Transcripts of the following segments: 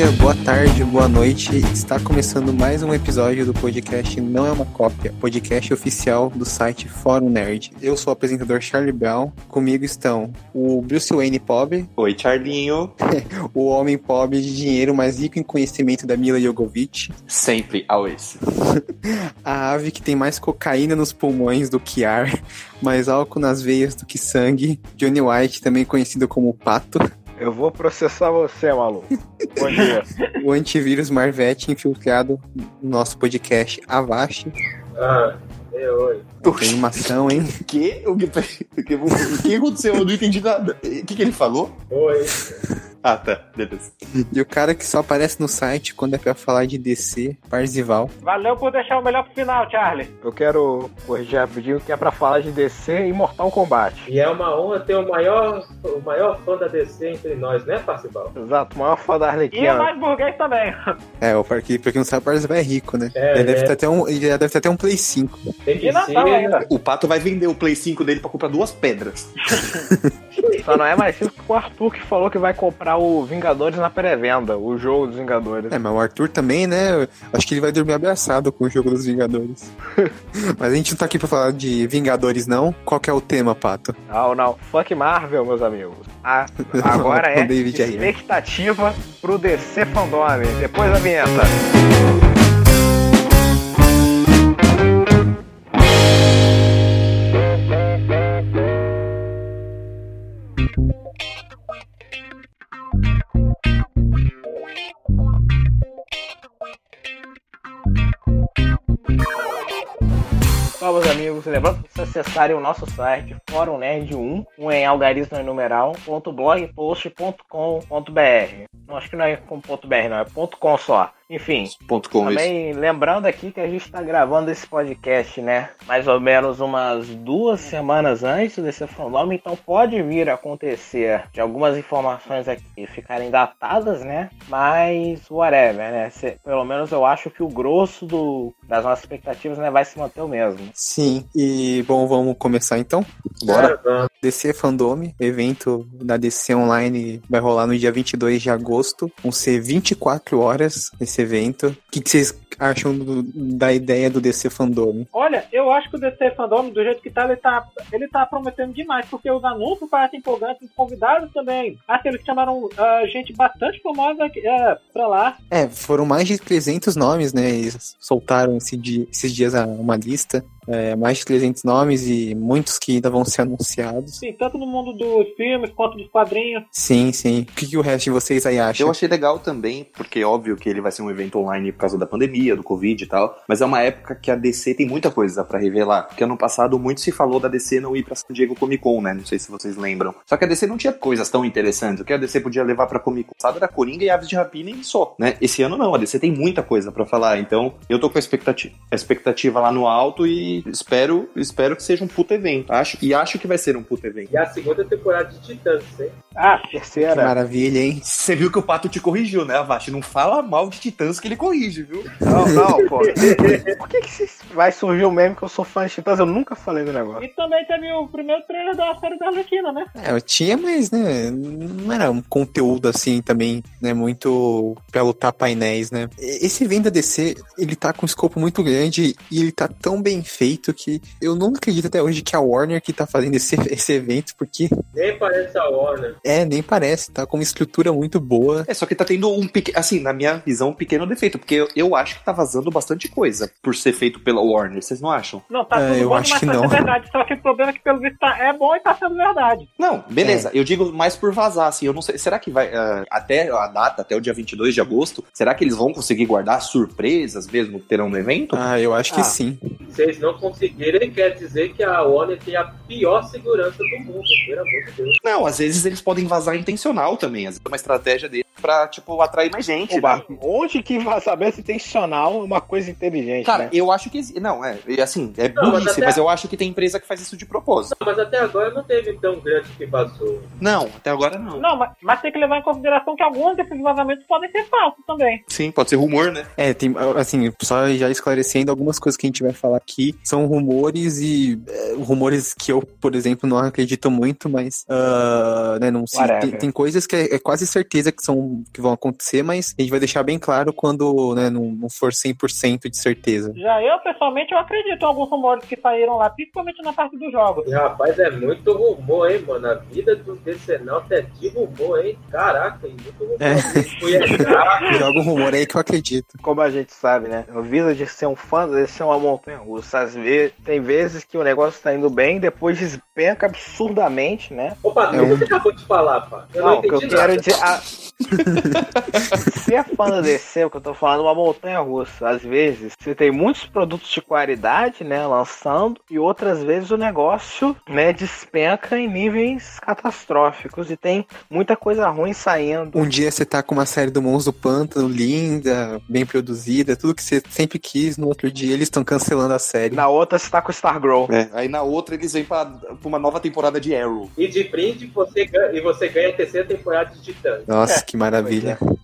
dia, boa tarde, boa noite. Está começando mais um episódio do podcast Não é uma Cópia, podcast oficial do site Fórum Nerd. Eu sou o apresentador Charlie Brown. Comigo estão o Bruce Wayne pobre, Oi, Charlinho. o homem pobre de dinheiro mais rico em conhecimento da Mila Jovovich, Sempre always. a ave que tem mais cocaína nos pulmões do que ar, mais álcool nas veias do que sangue, Johnny White, também conhecido como Pato, Eu vou processar você, maluco. Bom dia. o antivírus Marvete infiltrado no nosso podcast Avast. Ah, é, oi. Tem animação, hein? Que? O que, o que, o que aconteceu? Eu não entendi nada. O que, que ele falou? Oi. Ah, tá. Beleza. E o cara que só aparece no site quando é pra falar de DC, Parzival. Valeu por deixar o melhor pro final, Charlie. Eu quero corrigir rapidinho que é pra falar de DC e Mortal Kombat. E é uma honra ter o maior, o maior fã da DC entre nós, né, Parcibal? Exato, o maior fã da E Arlequina. o mais burguês também. É, o porque, pra quem não sabe, Parzival é rico, né? É, ele, deve é. ter até um, ele deve ter até um Play 5. Tem que E Natal ser. ainda. O Pato vai vender o Play 5 dele pra comprar duas pedras. Só não é mais rico que o Arthur que falou que vai comprar o Vingadores na pré-venda, o jogo dos Vingadores. É, mas o Arthur também, né? Acho que ele vai dormir abraçado com o jogo dos Vingadores. mas a gente não tá aqui pra falar de Vingadores, não. Qual que é o tema, Pato? Não, não. Fuck Marvel, meus amigos. Ah, agora é expectativa pro DC Fandome. Depois da vinheta. Bom, meus amigos, lembrando vocês acessarem o nosso site Fórum Nerd 1, um em algarismo e numeral, blogpost.com.br. Não, acho que não é com .br, não, é .com só. Enfim, com isso. também lembrando aqui que a gente está gravando esse podcast, né? Mais ou menos umas duas semanas antes desse fandom, então pode vir a acontecer de algumas informações aqui ficarem datadas, né? Mas whatever, né? Se- pelo menos eu acho que o grosso do, das nossas expectativas né, vai se manter o mesmo. Sim, e bom, vamos começar então? Bora. Vamos. DC Fandome, evento da DC Online vai rolar no dia 22 de agosto. Vão ser 24 horas esse evento. O que, que vocês acham do- da ideia do DC Fandome? Olha, eu acho que o DC Fandom, do jeito que tá, ele tá, ele tá prometendo demais, porque os anúncios parecem empolgantes, os convidados também. Que eles chamaram ah, gente bastante famosa é, pra lá. É, foram mais de 300 nomes, né? Eles soltaram esse dia- esses dias uma lista. É, mais de 300 nomes e muitos que ainda vão ser anunciados. Sim, tanto no mundo dos filmes quanto dos quadrinhos. Sim, sim. O que, que o resto de vocês aí acham? Eu achei legal também, porque é óbvio que ele vai ser um evento online por causa da pandemia, do Covid e tal, mas é uma época que a DC tem muita coisa pra revelar. Porque ano passado muito se falou da DC não ir pra San Diego Comic Con, né? Não sei se vocês lembram. Só que a DC não tinha coisas tão interessantes. O que a DC podia levar pra Comic Con passado era Coringa e Aves de Rapina e só, né? Esse ano não, a DC tem muita coisa pra falar. Então eu tô com a expectativa, a expectativa lá no alto e espero, espero que seja um puto evento. Acho, e acho que vai ser um puto evento. E a segunda temporada de Titãs, hein? Ah, Que Terceira. maravilha, hein? Você viu que o Pato te corrigiu, né, Avast? Não fala mal de Titãs que ele corrige, viu? Não, não, pô. Por que, que vai surgir o meme que eu sou fã de Titãs? Eu nunca falei do negócio. e também teve o primeiro trailer da série da Arlequina, né? É, eu tinha, mas, né, não era um conteúdo assim também, né, muito pra lutar painéis, né. Esse evento da DC, ele tá com um escopo muito grande e ele tá tão bem feito que eu não acredito até hoje que é a Warner que tá fazendo esse, esse evento, porque, Nem parece a Warner. é, nem parece, tá com uma estrutura muito boa. É, só que tá tendo um pequeno, assim, na minha visão, um pequeno defeito, porque eu, eu acho que tá vazando bastante coisa por ser feito pela Warner, vocês não acham? Não, tá É, tudo eu bom acho demais que pra não. verdade. Só que o problema é que pelo visto tá, é bom e tá sendo verdade. Não, beleza, eu digo mais por vazar, assim, eu não sei, será que vai, ah, até a data, até o dia 22 de agosto, será que eles vão conseguir guardar surpresas mesmo que terão no evento? Ah, eu acho que Ah. sim. Se eles não conseguirem, quer dizer que a Warner tem a pior segurança do mundo. Pelo amor de Deus. Não, às vezes eles podem vazar intencional também, às vezes é uma estratégia deles pra, tipo, atrair mais gente, Ô, né? Onde que vazamento intencional é uma coisa inteligente, Cara, né? eu acho que. Não, é. Assim, é Não, mas burrice, até- mas eu acho que tem empresa que faz isso de propósito. Não, mas até agora não teve tão grande que vazou. Não, até agora não. Não, mas, mas tem que levar em consideração que alguns desses vazamentos podem ser falsos também. Sim, pode ser rumor, né? É, tem, assim, só já esclarecendo algumas coisas que a gente vai falar aqui, são rumores e é, rumores que eu, por exemplo, não acredito muito, mas, ah, né, não sei, tem, tem coisas que é, é quase certeza que são vão, que vão acontecer, mas a gente vai deixar bem claro quando né, não, não for 100% de certeza. Já eu, pessoalmente, eu acredito em alguns rumores que saíram lá, principalmente na parte dos jogos. E, rapaz, é muito rumor, hein, mano? A vida do Decenalto é de rumor, hein? Caraca, é muito rumor. É. Joga um rumor aí que eu acredito. Como a gente sabe, né? O Visa de ser um fã, de ser uma montanha russa. Às vezes, tem vezes que o negócio tá indo bem, depois despenca absurdamente, né? Opa, É o que um- você acabou de falar, pá? Eu Não, não, que eu entendi quero nada. dizer. A... Se é fã da DC, o que eu tô falando é uma montanha russa. Às vezes, você tem muitos produtos de qualidade, né, lançando, e outras vezes o negócio, né, despenca em níveis catastróficos e tem muita coisa ruim saindo. Um dia você tá com uma série do Monstro do Pântano linda, bem produzida, tudo que você sempre quis, no outro dia eles estão cancelando a série. Na outra, você tá com o Stargirl. É, aí na outra eles vêm pra, pra uma nova temporada de Arrow. E de brinde você ganha, e você ganha a terceira temporada de Titãs. Nossa, É, que maravilha.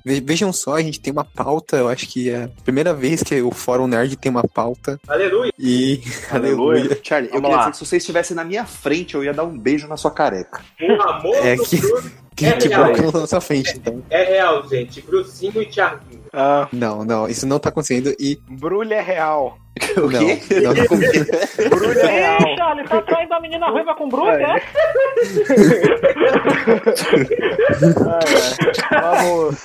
Ve- Vejam só, a gente tem uma pauta, eu acho que é a primeira vez que o Fórum Nerd tem uma pauta. Aleluia. E. Aleluia. Aleluia. Charlie, eu Vamos queria lá. dizer que se você estivesse na minha frente, eu ia dar um beijo na sua careca. O amor É do que- Bruno Que, É que real. tá na sua frente, então. é real, gente. Brucinho e Thiaguinho. Ah, Não, não, isso não tá acontecendo e. Brulha é real. O não, quê? não, Brulha é real. Ih, tá traindo a menina ruiva com bruxa, é? Vamos.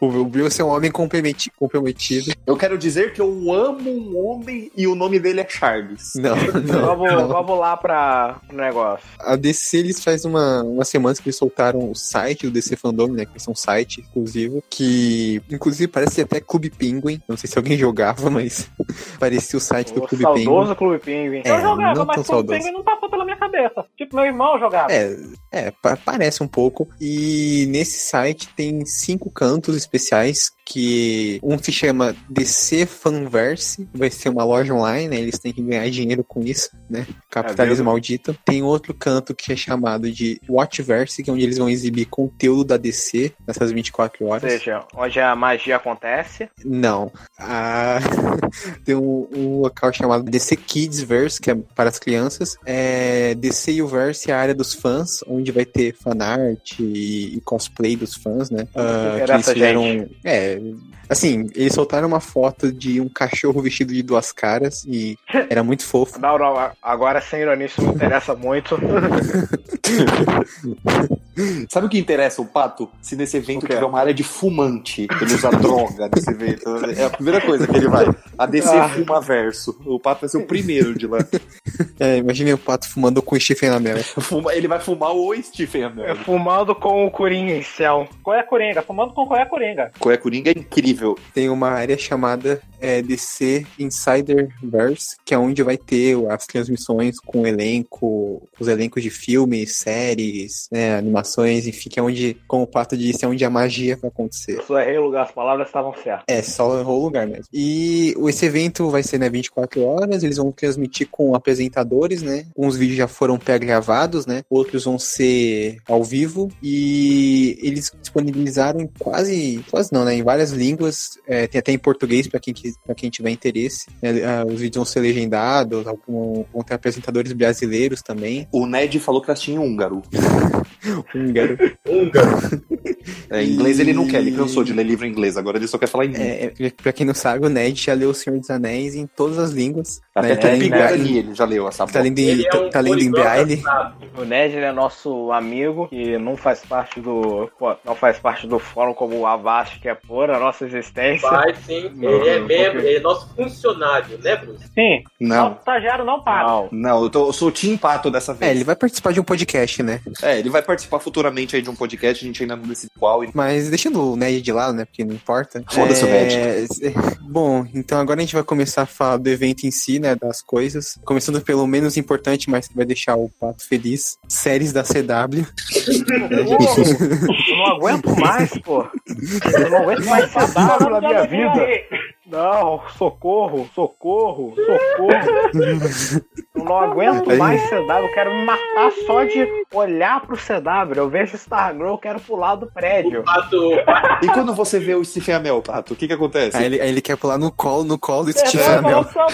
o Bruce é um homem comprometi- comprometido. Eu quero dizer que eu amo um homem e o nome dele é Charles. Não, não. Vamos, não. vamos lá pra o negócio. A DC, eles faz uma, uma semana que eles soltaram o site do DC Fandom, né? Que é um site exclusivo, que inclusive parece até Clube Penguin. Não sei se alguém jogava, mas parecia o site do O Clube Penguin. saudoso Clube Penguin. É, eu jogava, não mas tão o saudoso. Penguin não passou pela minha cabeça. Tipo, meu irmão jogava. É, é, pa- parece um pouco. E nesse site tem cinco cantos especiais que um se chama DC Fanverse, vai ser uma loja online, né? Eles têm que ganhar dinheiro com isso, né? Capitalismo mesmo? maldito. Tem outro canto que é chamado de Watchverse, que é onde eles vão exibir conteúdo da DC nessas 24 Ou horas. seja, onde a magia acontece. Não. Ah, tem um, um local chamado DC Kids Verse, que é para as crianças. É DC Uverse é a área dos fãs, onde vai ter fanart e, e cosplay dos fãs, né? Ah, que eles fizeram. É. Assim, eles soltaram uma foto de um cachorro vestido de duas caras e era muito fofo. Não, não, agora sem ironia, isso me interessa muito. Sabe o que interessa o Pato? Se nesse evento tiver uma área de fumante, ele usa droga nesse evento. É a primeira coisa que ele vai. A DC Ah. fuma verso. O Pato vai ser o primeiro de lá. É, imagine o pato fumando com o Stephen Amell. Fuma- ele vai fumar o Stephen É Amell. Fumando com o Coringa em céu. Qual é a Coringa? Fumando com qual é a Coringa? Coé Coringa é incrível. Tem uma área chamada é, DC Insiderverse, que é onde vai ter as transmissões com elenco, os elencos de filmes, séries, né, animações, enfim, que é onde, como o Pato disse, é onde a magia vai acontecer. Só errei o lugar, as palavras estavam certas. É, só errou o lugar mesmo. E esse evento vai ser, né, 24 horas, eles vão transmitir com apresentadores, né? Uns vídeos já foram pré-gravados, né? Outros vão ser ao vivo e eles disponibilizaram em quase, quase não, né? Em várias línguas, é, tem até em português para quem, quis- pra quem tiver interesse. né, ah, os vídeos vão ser legendados, vão ter apresentadores brasileiros também. O Ned falou que elas tinham húngaro. Húngaro. Húngaro. É, em inglês ele não quer, ele cansou de ler livro em inglês, agora ele só quer falar em inglês. É, é, pra quem não sabe, o Ned já leu O Senhor dos Anéis em todas as línguas. Até né? é, Tá lendo em Bra- Guarani ele já leu essa Tá lendo em, é um tá lendo em braille. O Ned ele é nosso amigo, que não faz parte do. pô, não faz parte do fórum como o Avast, que é por a nossa existência. Vai sim, Não, ele é membro, porque- ele é nosso funcionário, né, Bruce? Sim. Não, estagiário não paga. Não. não, eu, tô, eu sou o Tim Pato dessa É, vez. ele vai participar de um podcast, né? É, ele vai participar futuramente aí de um podcast, a gente ainda não decide qual. Mas deixando o Ned de lado, né? Porque não importa. Foda-se o é... Bom, então agora a gente vai começar a falar do evento em si, né? Das coisas. Começando pelo menos importante, mas que vai deixar o Pato feliz. Séries da CW. Eu não aguento mais, pô. Eu não aguento mais saudável na minha vida. Não, socorro, socorro, socorro. Eu não aguento mais CW, eu quero me matar só de olhar pro CW. Eu vejo Stargirl, eu quero pular do prédio. E quando você vê o Stephen Amell, Pato, o que que acontece? Aí ele, aí ele quer pular no colo, no colo do vai Amell. tá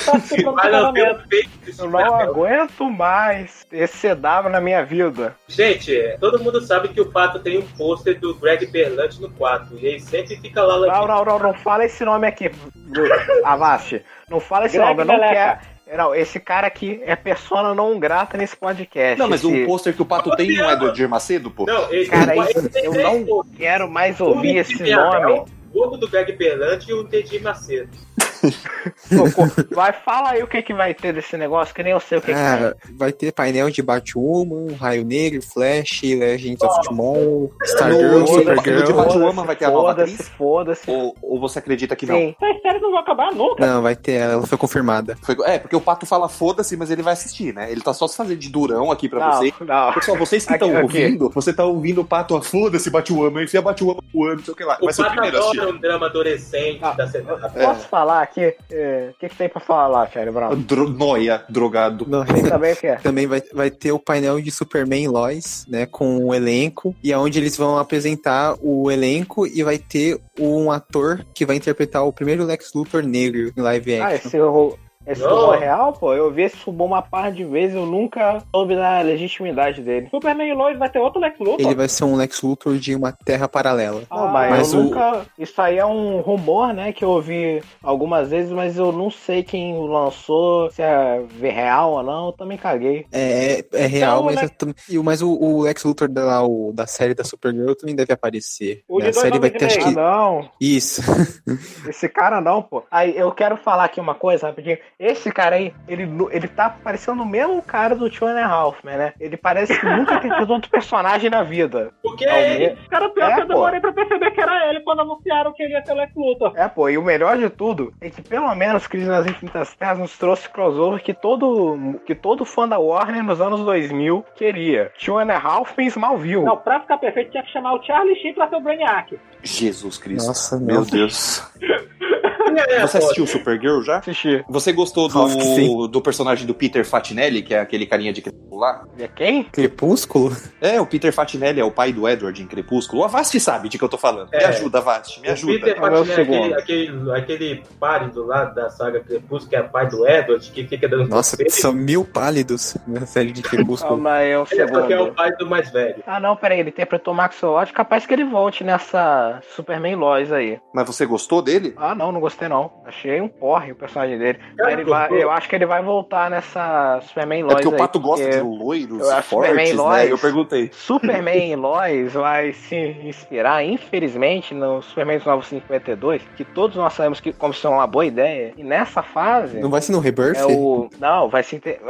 Eu não aguento mais esse CW na minha vida. Gente, todo mundo sabe que o Pato tem um pôster do Greg Berlanti no quarto. E ele sempre fica lá Não, não, não, não fala esse nome aqui, Avast. Não fala esse Greg nome, eu não quero. Não, esse cara aqui é persona não grata nesse podcast. Não, mas esse... o pôster que o Pato tem não é do Edir Macedo, pô? Não, ele, Cara, isso- tem eu não quero mais O ouvir esse nome. O do Greg Berlanti e o Teddy Macedo. Vai, fala aí o que, que vai ter desse negócio, que nem eu sei o que, que Ah, vai ter painel de Batwoman, Raio Negro, Flash, Legends of Tomorrow, Stargirl, Supergirl. de Batwoman vai ter a nova Foda-se, atriz? foda-se. Ou, ou você acredita que não? Sim. Essas séries não vão acabar nunca. Não, vai ter ela, ela foi confirmada. Foi- é, porque o Pato fala foda-se, mas ele vai assistir, né? Ele tá só se fazendo de durão aqui pra Não, você. não. Pessoal, vocês que estão ouvindo, você tá ouvindo o Pato, ah, foda-se Batwoman, enfia Batwoman não sei o que lá. O Vai ser o Pato primeiro a assistir. adora um drama adolescente Ah, da CW. Posso falar aqui? é, O que, que tem pra falar, Charlie Brown? Dro noia, drogado. Não, Tem também o que é? Também vai, vai ter o painel de Superman e Lois, né, com o elenco, e aonde eles vão apresentar o elenco e vai ter um ator que vai interpretar o primeiro Lex Luthor negro em live Ah, action. esse, ro- esse Não. rumor é real, pô? Eu vi esse rumor uma par de vezes, eu nunca soube da legitimidade dele. Superman e Lois vai ter outro Lex Luthor. Ele vai ser um Lex Luthor de uma terra paralela. Ah, mas, mas eu o- nunca. Isso aí é um rumor, né? Que eu ouvi algumas vezes, mas eu não sei quem lançou, se é real ou não. Eu também caguei. É, é, é real, Então, mas, né? eu tam- e o- mas o, o Lex Luthor da, o- da série da Supergirl também deve aparecer. O Né? A série vai ter, acho que. Ah, não. Isso. Esse cara não, pô. Aí eu quero falar aqui uma coisa rapidinho. Esse cara aí, ele, ele tá parecendo o mesmo cara do Two and Halfman, né? Ele parece que nunca tem tido outro personagem na vida. Porque é ele. Cara, pior É, que eu pô. demorei pra perceber que era ele quando anunciaram que ele ia ter o Lex Luthor. É, pô, e o melhor de tudo é que pelo menos Crise nas Infinitas Terras nos trouxe crossover que todo, que todo fã da Warner nos anos 2000 queria. Two and em Smallville. Não, pra ficar perfeito tinha que chamar o Charlie Sheen pra ser o Brainiac. Jesus Cristo. Nossa, Meu meu Deus. É, Você assistiu Supergirl já? Assisti. Você gostou do, do personagem do Peter Fatinelli, que é aquele carinha de Crepúsculo lá? E é quem? Crepúsculo? É, o Peter Fatinelli é o pai do Edward em Crepúsculo. O Avast sabe de que eu tô falando. Me É. ajuda, Avast, me o ajuda. Peter É Fatinelli, aquele, segundo. aquele, aquele pálido lá da saga Crepúsculo, que é pai do Edward, que fica dando Nossa, são mil pálidos na série de Crepúsculo. Calma aí, é o Ele é é o segundo. pai do mais velho. Ah, não, peraí, ele interpretou o Max Lodge, capaz que ele volte nessa Superman Lois aí. Mas você gostou dele? Ah, não, não gostei não. Achei um porre o personagem dele. Cara, Ele vai- gostou? eu acho que ele vai voltar nessa Superman É Lois porque o aí, Pato gosta de loiros eu e acho Superman fortes, né? Lois- Eu perguntei. Superman Lois vai se inspirar, infelizmente, no Superman dos 952, que todos nós sabemos que como isso é uma boa ideia. E nessa fase Não vai ser no Rebirth? é o não, vai se inter-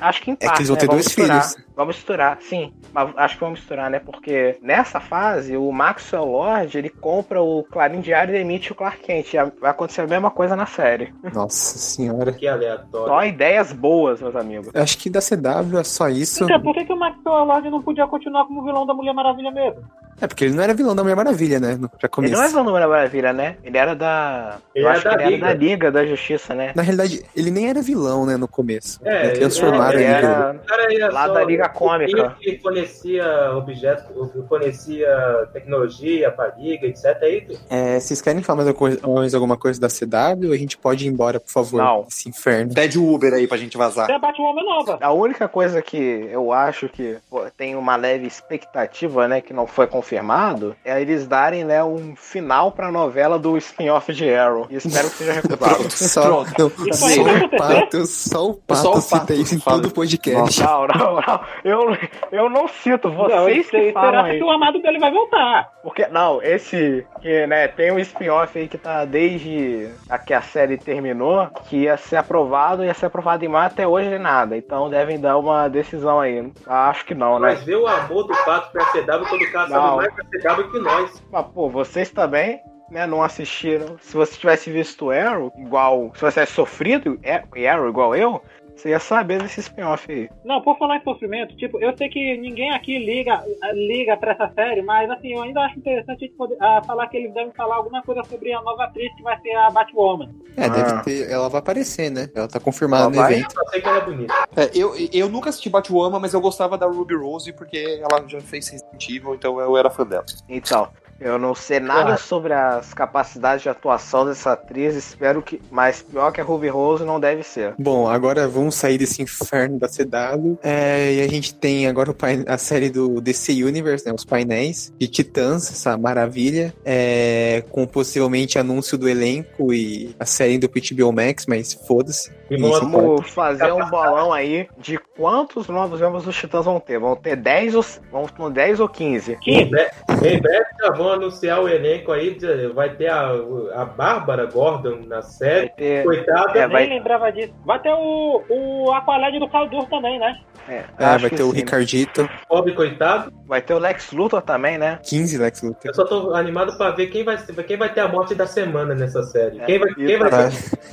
acho que em É que parte, eles vão né? ter Vamos dois misturar. filhos. Vamos misturar, sim. Mas acho que vamos misturar, né? Porque nessa fase o Maxwell Lord, ele compra o Clarim Diário e emite o Clark Kent. Vai acontecer a mesma coisa na série. Nossa senhora. Que aleatório. Só ideias boas, meus amigos. Eu Acho que da CW é só isso. Então, por que, que o Maxwell Lord não podia continuar como vilão da Mulher Maravilha mesmo? É porque ele não era vilão da Mulher Maravilha, né? no- Pra Ele não é vilão da Mulher Maravilha, né? Ele era da. Ele eu era acho da que ele Liga. era da Liga da Justiça, né? Na realidade, ele nem era vilão, né, no começo. É, É, transformaram ele ele. era- cara era Lá só da Liga Cômica. que fornecia objetos, fornecia tecnologia pra Liga, etc. Aí, É, vocês querem falar mais alguma, coisa, mais alguma coisa da CW? A gente pode ir embora, por favor. Não. Esse inferno. Pede o Uber aí pra gente vazar. Tem a Batwoman nova. A única coisa que eu acho que pô, tem uma leve expectativa, né, que não foi confirmado, é eles darem, né, um final pra novela do spin-off de Arrow. E espero que seja recusado. Só, não, Isso só o? Pato, só o Pato Só o cita Pato isso em todo podcast. não, não, não. Eu, eu não cito, Não, vocês isso que falam será aí. que o amado dele vai voltar? Porque, não, esse, que, né, tem um spin-off aí que tá desde a que a série terminou, que ia ser aprovado, ia ser aprovado em maio, até hoje nada. Então devem dar uma decisão aí. Acho que não, né? Mas vê o amor do Pato pra CW quando o cara Não. Sabe mais CW que nós. Mas, pô, vocês também, né, não assistiram. Se você tivesse visto Arrow, igual. Se você tivesse sofrido é- Arrow igual eu, Você ia saber desse spin-off aí. Não, por falar em sofrimento, tipo, eu sei que ninguém aqui liga, liga pra essa série, mas assim, eu ainda acho interessante a gente poder, ah, falar que eles devem falar alguma coisa sobre a nova atriz que vai ser a Batwoman. É, Ah. deve ter. Ela vai aparecer, né? Ela tá confirmada Ela no vai? evento. Eu sei que ela é bonita. É, eu, eu nunca assisti Batwoman, mas eu gostava da Ruby Rose porque ela já fez Resident Evil, então eu era fã dela. Então, eu não sei nada Ah. sobre as capacidades de atuação dessa atriz, espero que. Mas pior que a Ruby Rose não deve ser. Bom, agora vamos sair desse inferno da CW. É, e a gente tem agora o pain- a série do DC Universe, né? Os painéis de Titãs, essa maravilha. É, com possivelmente anúncio do elenco e a série do HBO Max, mas foda-se. E Vamos fazer um bolão aí de quantos novos membros dos Titãs vão ter. Vão ter 10 ou, vão ter 10 ou 15. Em breve, em breve já vão anunciar o elenco aí. vai ter a, a Bárbara Gordon na Vai série. ter. Coitada. É, vai- Nem lembrava disso. Vai ter o, o Aqualad do Caldur também, né? É, É, vai ter o sim. Ricardito, Pobre coitado. Vai ter o Lex Luthor também, né? 15 Lex Luthor. Eu só tô animado pra ver quem vai, quem vai ter a morte da semana nessa série. É, Quem vai, quem vai,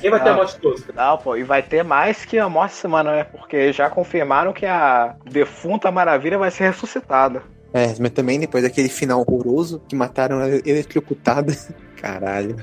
quem vai ter a Ah. morte tosca? Não, pô, e vai ter mais que a morte semana, né? Porque já confirmaram que a defunta Maravilha vai ser ressuscitada. É, mas também depois daquele final horroroso que mataram ela eletrocutada. Caralho.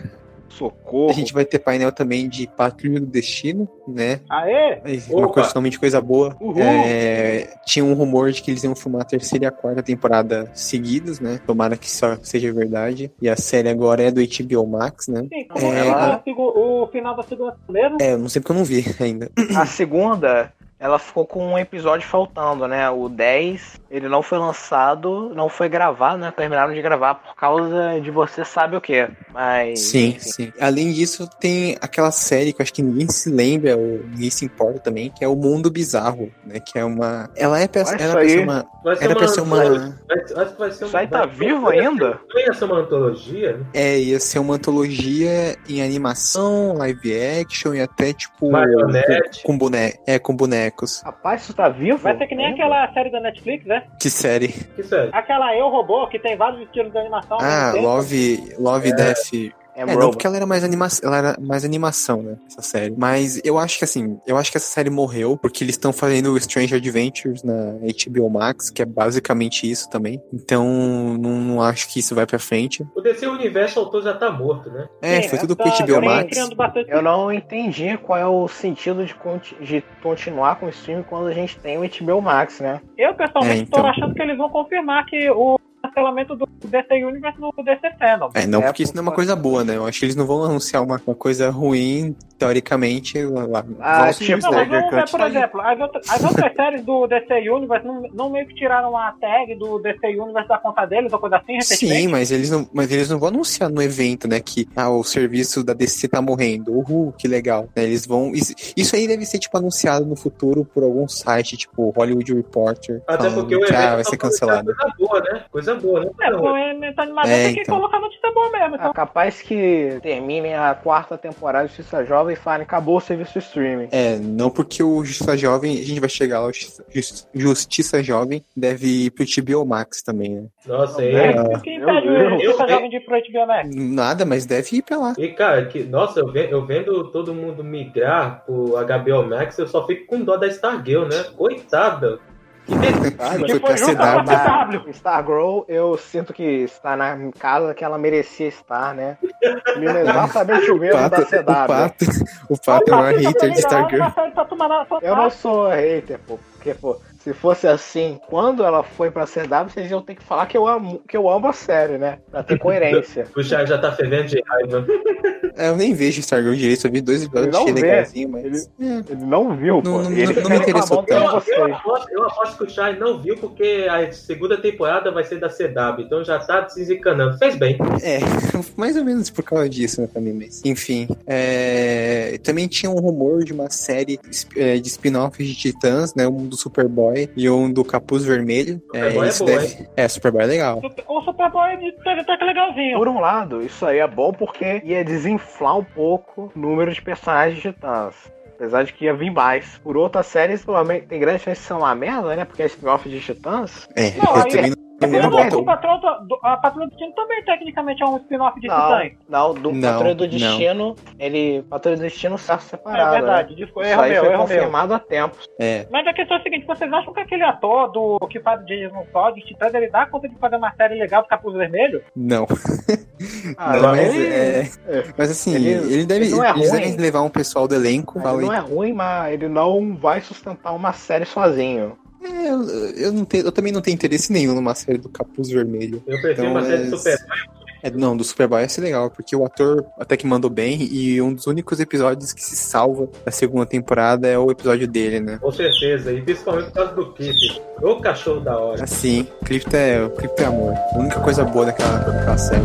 Socorro. A gente vai ter painel também de Patrulha do Destino, né? Aê! Uma Opa! coisa coisa boa. É, tinha um rumor de que eles iam filmar a terceira e a quarta temporada seguidas, né? Tomara que só seja verdade. E a série agora é do HBO Max, né? Sim, como É, é, ela- o, o final da segunda mesmo? É, eu não sei porque eu não vi ainda. A segunda, ela ficou com um episódio faltando, né? O 10, ele não foi lançado, não foi gravado, né? Terminaram de gravar por causa de você sabe o que. Mas. Sim, enfim. sim. Além disso, tem aquela série que eu acho que ninguém se lembra ou ninguém se importa também, que é o Mundo Bizarro, né? Que é uma. Ela é pra, Olha era isso pra ser uma. Vai ser Era uma pra ser uma. acho que vai ser Isso aí um- tá vivo vai- ainda? Não ia ser uma antologia? É, ia ser uma antologia em animação, live action e até tipo. Marionete. Com, com bone... É, com bonecos. Rapaz, isso tá vivo? Vai ser que nem aquela série da Netflix, né? Que série? Que sério. Aquela Eu Robô, que tem vários estilos de animação. ao Ah. Love, Love É. Death. É, É, não, porque ela era mais animação, ela era mais animação, né, essa série. Mas eu acho que assim, eu acho que essa série morreu porque eles estão fazendo o Strange Adventures na HBO Max, que é basicamente isso também. Então, não, não acho que isso vai pra frente. O DC Universo autor já tá morto, né? É, Sim, foi tudo tá- pro HBO Max. Eu não entendi qual é o sentido de, conti- de continuar com o stream quando a gente tem o HBO Max, né? Eu, pessoalmente, É, então. tô achando que eles vão confirmar que o cancelamento do DC Universe no DC Fandom. É, não É, porque isso não é uma coisa boa, né? Eu acho que eles não vão anunciar uma, uma coisa ruim, teoricamente, lá. lá. Ah, tipo, Não, mas vamos ver, por tá exemplo, as outras, as outras séries do DC Universe não, não meio que tiraram a tag do DC Universe da conta deles ou coisa assim? Sim, mas eles não, mas eles não vão anunciar no evento, né, que ah, o serviço da DC tá morrendo. Uhul, que legal. Né, Eles vão. Isso, isso aí deve ser tipo anunciado no futuro por algum site, tipo Hollywood Reporter. Até falando porque o que, evento ah, vai só ser pode cancelado. Coisa boa, né? Coisa boa, né? É, elemento animador É, tem que então. colocar notícia boa mesmo. Ah, Então, capaz que terminem a quarta temporada de Justiça Jovem e falem acabou o serviço de streaming. É, não porque o Justiça Jovem, a gente vai chegar lá, o Justiça- Justi- Justiça Jovem deve ir pro HBO Max também, né? Nossa, aí. É. o que meu impede o. Justiça Eu- Jovem de ir pro HBO Max? Nada, mas deve ir pra lá. E, cara, que, nossa, eu, ve- eu vendo todo mundo migrar pro HBO Max, eu só fico com dó da Stargirl, né? Coitada. Ah, Foi Que pra foi junto com CW. a CW. Stargirl, eu sinto que está na casa que ela merecia estar, né? Menino exatamente o O mesmo Pato, da o CW. Pato, o Pato é o maior hater de tomar na- Eu não sou hater, pô. Porque, pô, se fosse assim, quando ela foi pra CW, vocês iam ter que falar que eu amo, que eu amo a série, né? Pra ter coerência. O Chá já tá fervendo de raiva. É, eu nem vejo Stargirl direito, só vi dois episódios, achei vê. legalzinho, mas. É. Ele não viu, Não- pô. não- ele não me interessou reclamando Eu, eu, aposto, eu aposto que o Chai não viu porque a segunda temporada vai ser da CW, então já tá se desencanando. Fez bem. É, mais ou menos por causa disso, né, pra mim, mas. Enfim. é, Também tinha um rumor de uma série é, de spin-offs de Titãs, né? Um do Superboy e um do Capuz Vermelho. Superboy é boa, deve... é, Superboy é legal. O Superboy teve até que legalzinho. Por um lado, isso aí é bom porque ia desinflar um pouco o número de personagens titãs. Apesar de que ia vir mais. Por outras séries, provavelmente tem grande chance de ser uma merda, né? Porque é spin-off de titãs. É, Não, eu aí- também Ele Não, não o patrão do, do- a Patrulha do Destino também tecnicamente é um spin-off de Não, Titãs. não, do Não, Patrulha do não. Destino, ele. Patrulha do Destino está É separado. verdade, né? Isso erro aí meu, foi erro meu. confirmado há tempos. É. Mas a questão é a seguinte, vocês acham que aquele ator do que faz o Jason Todd, de Titãs, ele dá conta de fazer uma série legal do Capuz Vermelho? Não. Ah, Não, mas, ele, é, mas assim, ele- ele, deve, ele é eles devem levar um pessoal do elenco. ele não é ruim, mas ele não vai sustentar uma série sozinho. É, eu, eu não tenho, eu também não tenho interesse nenhum numa série do Capuz Vermelho. Eu prefiro Então, uma série é- super É, não, do Superboy ia ser legal, porque o ator até que mandou bem e um dos únicos episódios que se salva da segunda temporada é o episódio dele, né? com certeza. E principalmente por causa do clipe. O cachorro da hora. Assim, Cripto é, é amor. A única coisa boa daquela, daquela série.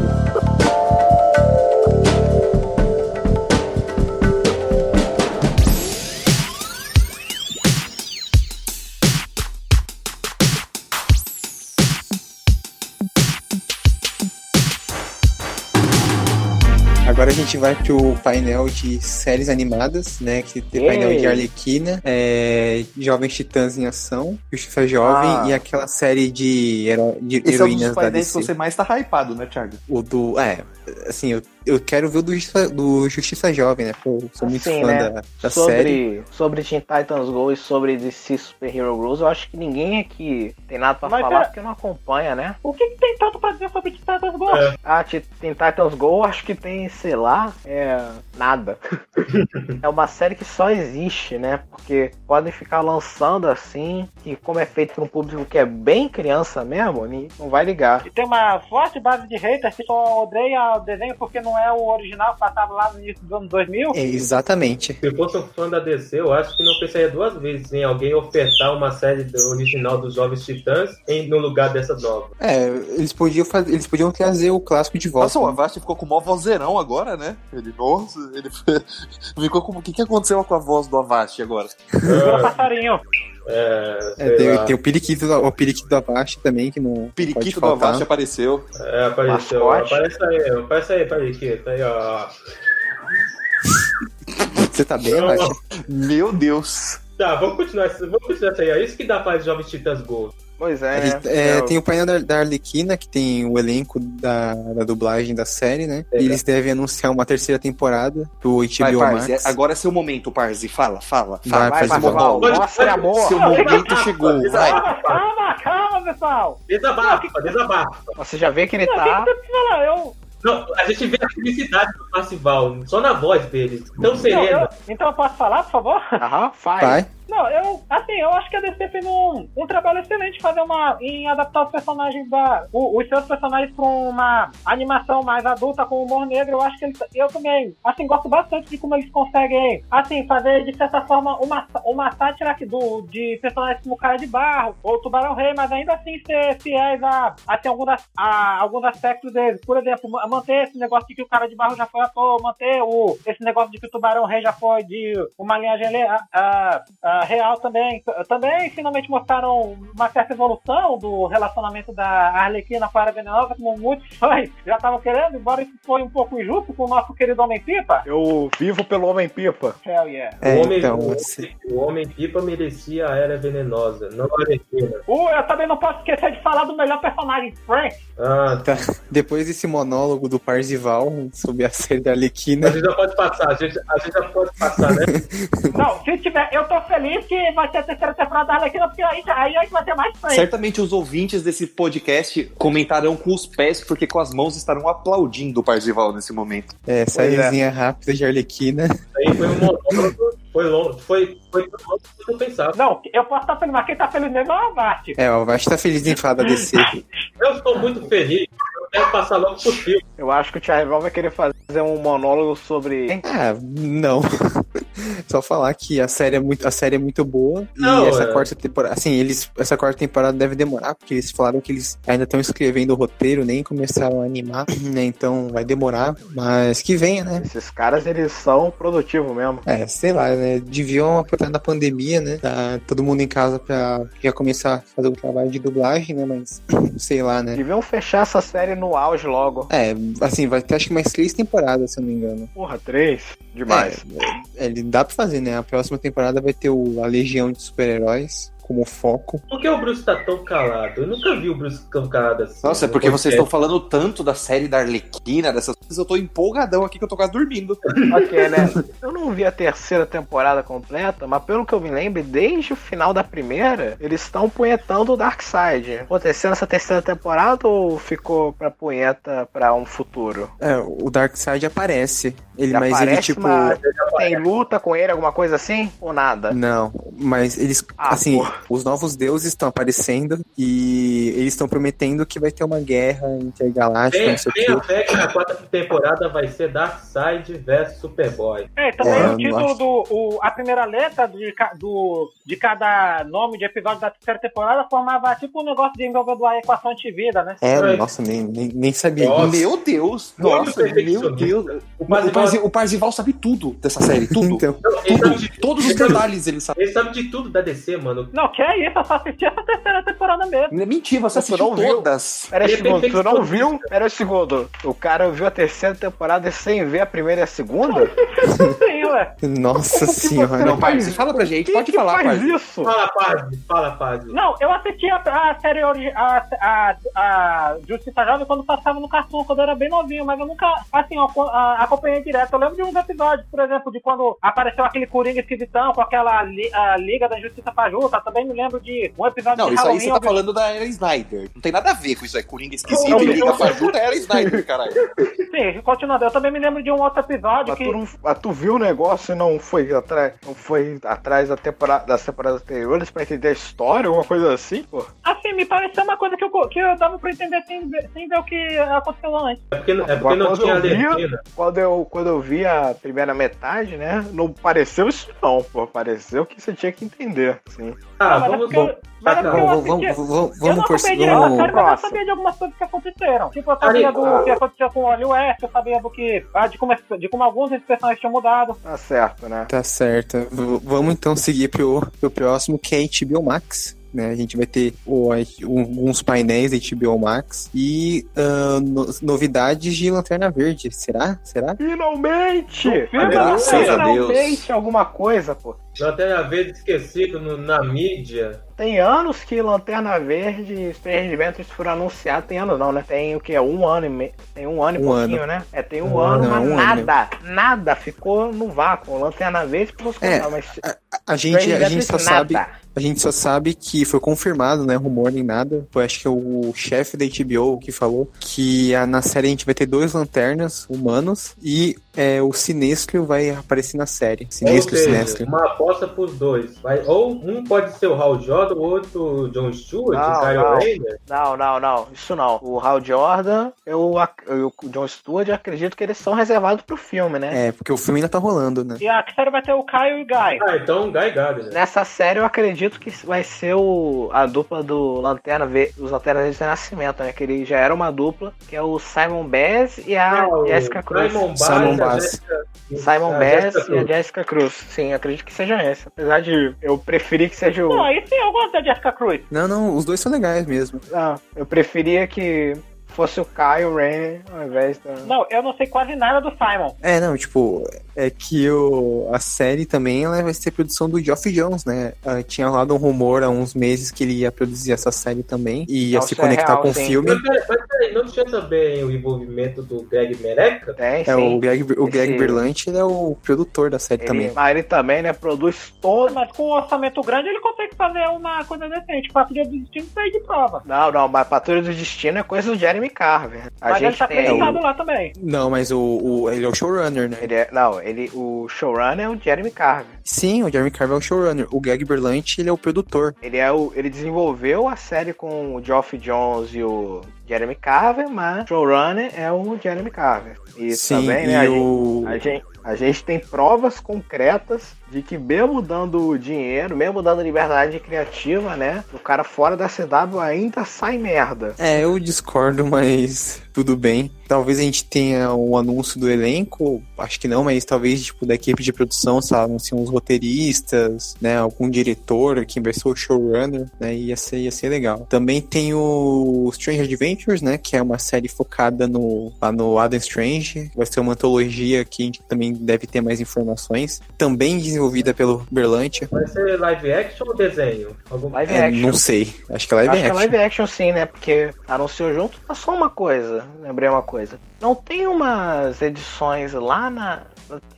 Agora a gente vai pro painel de séries animadas, né? Que tem painel de Ei. Arlequina, é, Jovens Titãs em Ação, Justiça Jovem Ah. e aquela série de, hero, de Esse é um dos heroínas da painéis que DC. você mais tá hypado, né, Thiago? O do. É, assim, eu, eu quero ver o do Justiça, do Justiça Jovem, né? Eu sou muito Assim, fã né? da, da série. sobre, sobre Teen Titans Go e sobre DC Super Hero Rules, eu acho que ninguém aqui tem nada pra Mas, falar é- porque não acompanha, né? O que, que tem tanto pra dizer sobre Titãs Go? É. Ah, Teen Teen Titans Go, acho que tem, sei lá, é. nada. é uma série que só existe, né? Porque podem ficar lançando assim, e como é feito pra um público que é bem criança mesmo, não vai ligar. E tem uma forte base de haters que só odeia o desenho porque não é o original que passava lá no início dos anos 2000. É, exatamente. Se eu fosse um fã da DC, eu acho que não pensaria duas vezes em alguém ofertar uma série do original dos Jovens Titãs em, no lugar dessa nova. É, eles podiam, fazer, eles podiam trazer o clássico de volta. Nossa, o Avast ficou com o maior vozeirão agora, né? Ele, nossa, ele ficou como. O que, que aconteceu com a voz do Avast agora? Virou passarinho. É, É, tem, tem o periquito, da- o periquito da Vast também, que não O periquito faltar. Avast apareceu. É, apareceu. Mascote. Aparece aí, aparece aí, Periquito. Aí, ó. Você tá bem, Vast? Meu Deus. Tá, vamos continuar, essa- vamos continuar isso aí. É isso que dá para Jovens Titãs Go. Pois é, né? gente- é, É, tem o painel da, da Arlequina, que tem o elenco da, da dublagem da série, né? É. E eles devem anunciar uma terceira temporada do Vai, HBO Parzi, Max. agora é seu momento, Parzi. Fala, fala. Vai, fala. vai, Pode- mostre pode- amor. Seu momento chegou. Vai. Calma, calma, calma, pessoal. Desabafa, desabafa. Você já vê que ele Não, o que, tá. falar? Eu, Não, a gente vê a felicidade do Parcival, só na voz dele. Tão sereno. então eu posso falar, por favor? Aham, faz. Vai. Não, eu, assim, eu acho que a DC fez um, um trabalho excelente fazer uma. em adaptar os personagens da. o- os seus personagens pra uma animação mais adulta com humor negro. Eu acho que eles, eu também, assim, gosto bastante de como eles conseguem, assim, fazer de certa forma uma, uma sátira do, de personagens como Cara de Barro ou Tubarão Rei, mas ainda assim ser fiéis a, a, ter a alguns aspectos deles. Por exemplo, ma- manter esse negócio de que o Cara de Barro já foi ator, manter o, esse negócio de que o Tubarão Rei já foi de uma linhagem a- a- a real também. Também finalmente mostraram uma certa evolução do relacionamento da Arlequina com a Era Venenosa, como muitos fãs já estavam querendo, embora isso foi um pouco injusto com o nosso querido Homem-Pipa. Eu vivo pelo Homem-Pipa. Hell yeah. É, o, homem, então, o, assim, o homem pipa merecia a era venenosa, não a Arlequina. Uh, eu também não posso esquecer de falar do melhor personagem, Frank. Ah, tá. Depois desse monólogo do Parzival sobre a série da Arlequina, a gente já pode passar, a gente, a gente já pode passar, né? Não, se tiver, eu tô feliz que vai ter a terceira temporada da Arlequina, porque aí, aí a gente vai ter mais Frank. Certamente os ouvintes desse podcast comentarão com os pés, porque com as mãos estarão aplaudindo o Parzival nesse momento. é, essa é. rápida de Arlequina. Aí foi um monólogo, foi longo, foi, foi tão longo que eu pensava. Não, eu posso estar feliz, mas quem tá feliz mesmo é o Avast. É, o Vast tá feliz em falar da DC. Eu estou muito feliz, eu quero passar logo pro filme. Eu acho que o Thiago vai querer fazer um monólogo sobre. Ah, não. Só falar que a série é muito, a série é muito boa Não, e essa é. quarta temporada, assim, eles essa quarta temporada deve demorar porque eles falaram que eles ainda estão escrevendo o roteiro, nem começaram a animar, né? Então vai demorar, mas que venha, né? Esses caras, eles são produtivos mesmo. É, sei lá, né? Deviam aproveitar da pandemia, né? Tá todo mundo em casa pra já começar a fazer o trabalho de dublagem, né? Mas sei lá, né? Deviam fechar essa série no auge logo. É, assim, vai ter acho que mais três temporadas, se eu não me engano. Porra, três? Demais. É, ele dá pra fazer, né? A próxima temporada vai ter o, a Legião de Super-Heróis como foco. Por que o Bruce tá tão calado? Eu nunca vi o Bruce tão calado assim. Nossa, é porque vocês estão falando tanto da série da Arlequina, dessas coisas, eu tô empolgadão aqui que eu tô quase dormindo. Ok, né? Eu não vi a terceira temporada completa, mas pelo que eu me lembro, desde o final da primeira, eles estão punhetando o Darkseid. Aconteceu nessa terceira temporada ou ficou pra punheta pra um futuro? É, o Darkseid aparece. Ele, Ele mas ele, aparece, tipo. mas tem luta com ele, alguma coisa assim? Ou nada? Não, mas eles, Ah, assim, pô. Os novos deuses estão aparecendo e eles estão prometendo que vai ter uma guerra intergaláctica, Tem, tem a fé que na quarta temporada vai ser Darkseid vs Superboy. É, também É, o título acho- do. O, a primeira letra do, de cada nome de episódio da terceira temporada formava tipo um negócio de envolvendo a equação antivida, né? É, Ai. nossa, nem, nem, nem sabia. Nossa. Meu Deus! Nossa, meu. Deus! O O Parzival, Parzival, o Parzival sabe tudo dessa série, tudo. Então, Não, ele, sabe tudo. de, Todos os detalhes ele sabe. ele sabe de tudo da DC, mano. Não, que é isso, eu só assisti essa terceira temporada mesmo. Mentira, você assistiu não viu? todas. É segundo, tu não viu? Pera aí, segundo. O cara viu a terceira temporada sem ver a primeira e a segunda? Sim, ué. nossa senhora. Não, Parzi, fala pra gente, Quem pode que falar, faz Parzi. isso? Fala, Paz, fala, Paz. Não, eu assisti a, a série a, a, a Justiça Jovem quando passava no Cartoon, quando eu era bem novinho, mas eu nunca, assim, ó, co- a- acompanhei direto. Eu lembro de uns episódios, por exemplo, de quando apareceu aquele Coringa esquisitão com aquela li, a Liga da Injustiça Fajuta. Também me lembro de um episódio Não, de isso aí você tá eu falando da Era Snyder. Não tem nada a ver com isso aí. Coringa esquisito Não, e Liga. Fajuta é Era Snyder, caralho. Sim, continuando, eu também me lembro de um outro episódio Mas que. tu, não, mas tu viu o negócio e não foi atrás, não foi atrás da temporada, das temporadas anteriores pra entender a história, alguma coisa assim, pô? Me pareceu uma coisa que eu, que eu dava pra entender sem ver, sem ver o que aconteceu antes. É porque, é porque não Quando tinha eu vi- Arlequina. Quando eu, quando eu vi a primeira metade, né, não pareceu isso não, pô. Pareceu que você tinha que entender, sim. Ah, mas é vamos. eu- mas é Vamos, vamos, vamos, eu não vamos por vamos- série, mas eu sabia de algumas coisas que aconteceram. Tipo, eu sabia Ali, do ah. que aconteceu com o Wally West, eu sabia do que. ah, De como, de como alguns desses personagens tinham mudado. Tá certo, né? Tá certo. V- vamos então seguir pro, pro próximo, que é HBO Max. Né? A gente vai ter o, alguns painéis da HBO Max e ah, no- novidades de Lanterna Verde. Será? Será? Finalmente! Graças a Finalmente alguma coisa, pô. Lanterna Verde esquecido no- na mídia. Tem anos que Lanterna Verde e Strange Adventures foram anunciados. Tem anos não, né? Tem o que? Um ano e meio. Tem um ano e Um pouquinho, né? É, tem um Um ano, ano, mas um ano nada, nada ficou no vácuo. Lanterna Verde ficou É, mas A gente, Strange a gente só Adventures, sabe. A gente só sabe que foi confirmado, né? Rumor nem nada. Foi acho que o chefe da HBO que falou que a- na série a gente vai ter dois lanternas humanos e é, o Sinestro vai aparecer na série. Sinestro, seja, Sinestro. uma aposta pros dois. Vai, ou um pode ser o Hal Jordan, o outro o John Stewart, Não, o Kyle não. Rayner. Não, não, não. Isso não. O Hal Jordan eu, eu, o John Stewart, eu acredito que eles são reservados pro filme, né? É, porque o filme ainda tá rolando, né? E a série vai ter o Caio e o Guy. Ah, então Guy Gardner. Nessa série eu acredito que vai ser o, a dupla do Lanterna V, os Lanternas Verdes de Nascimento, né? Que ele já era uma dupla, que é o Simon Bass e a Ah, o Jessica Cruz. Simon Bass, Simon Bass. E a Cruz. Jessica Cruz. Sim, acredito que seja esse. Apesar de eu preferir que seja o. Não, aí sim, eu gosto da Jessica Cruz. Não, não, os dois são legais mesmo. Não, eu preferia que fosse o Kyle Ren ao invés da. Não, eu não sei quase nada do Simon. É, não, tipo, é que o, a série também ela vai ser produção do Geoff Jones, né? Ah, tinha rolado um rumor há uns meses que ele ia produzir essa série também e ia Não, se é conectar real, com o filme. Mas peraí, mas peraí, não tinha também o envolvimento do Greg Mereca? Tem, É, sim. o Greg, o Greg Esse- Berlanti é o produtor da série Ele, também. mas ele também, né, produz todo. Mas com um orçamento grande ele consegue fazer uma coisa decente. Patrulha do Destino sai de prova. Não, não, mas Patrulha do Destino é coisa do Jeremy Carver. A Mas ele gente tá tem aí. acreditado lá também. Não, mas o, o- ele é o showrunner, né? Ele é, não, ele, o showrunner é o Jeremy Carver. Sim, o Jeremy Carver é o showrunner. O Greg Berlanti ele é o produtor. Ele, é o, ele desenvolveu a série com o Geoff Jones e o Jeremy Carver, mas o showrunner é o Jeremy Carver. E Sim, também, e né, a, o... gente, a, gente, a gente tem provas concretas de que mesmo dando dinheiro, mesmo dando liberdade criativa, né, o cara fora da CW ainda sai merda. É, eu discordo, mas tudo bem. Talvez a gente tenha um anúncio do elenco, acho que não, mas talvez tipo da equipe de produção, lá, anunciam uns roteiristas, né, algum diretor, quem vai ser o showrunner, né, ia ser, ia ser legal. Também tem o Strange Adventures, né, que é uma série focada no, lá no Adam Strange, vai ser uma antologia que a gente também deve ter mais informações. Também desenvolvida pelo Berlantia. Vai ser live action ou desenho? Algum... Live É, action. não sei. Acho que é live Acho que é action. live action sim, né? Porque anunciou junto. Mas só uma coisa, lembrei uma coisa. Não tem umas edições lá na.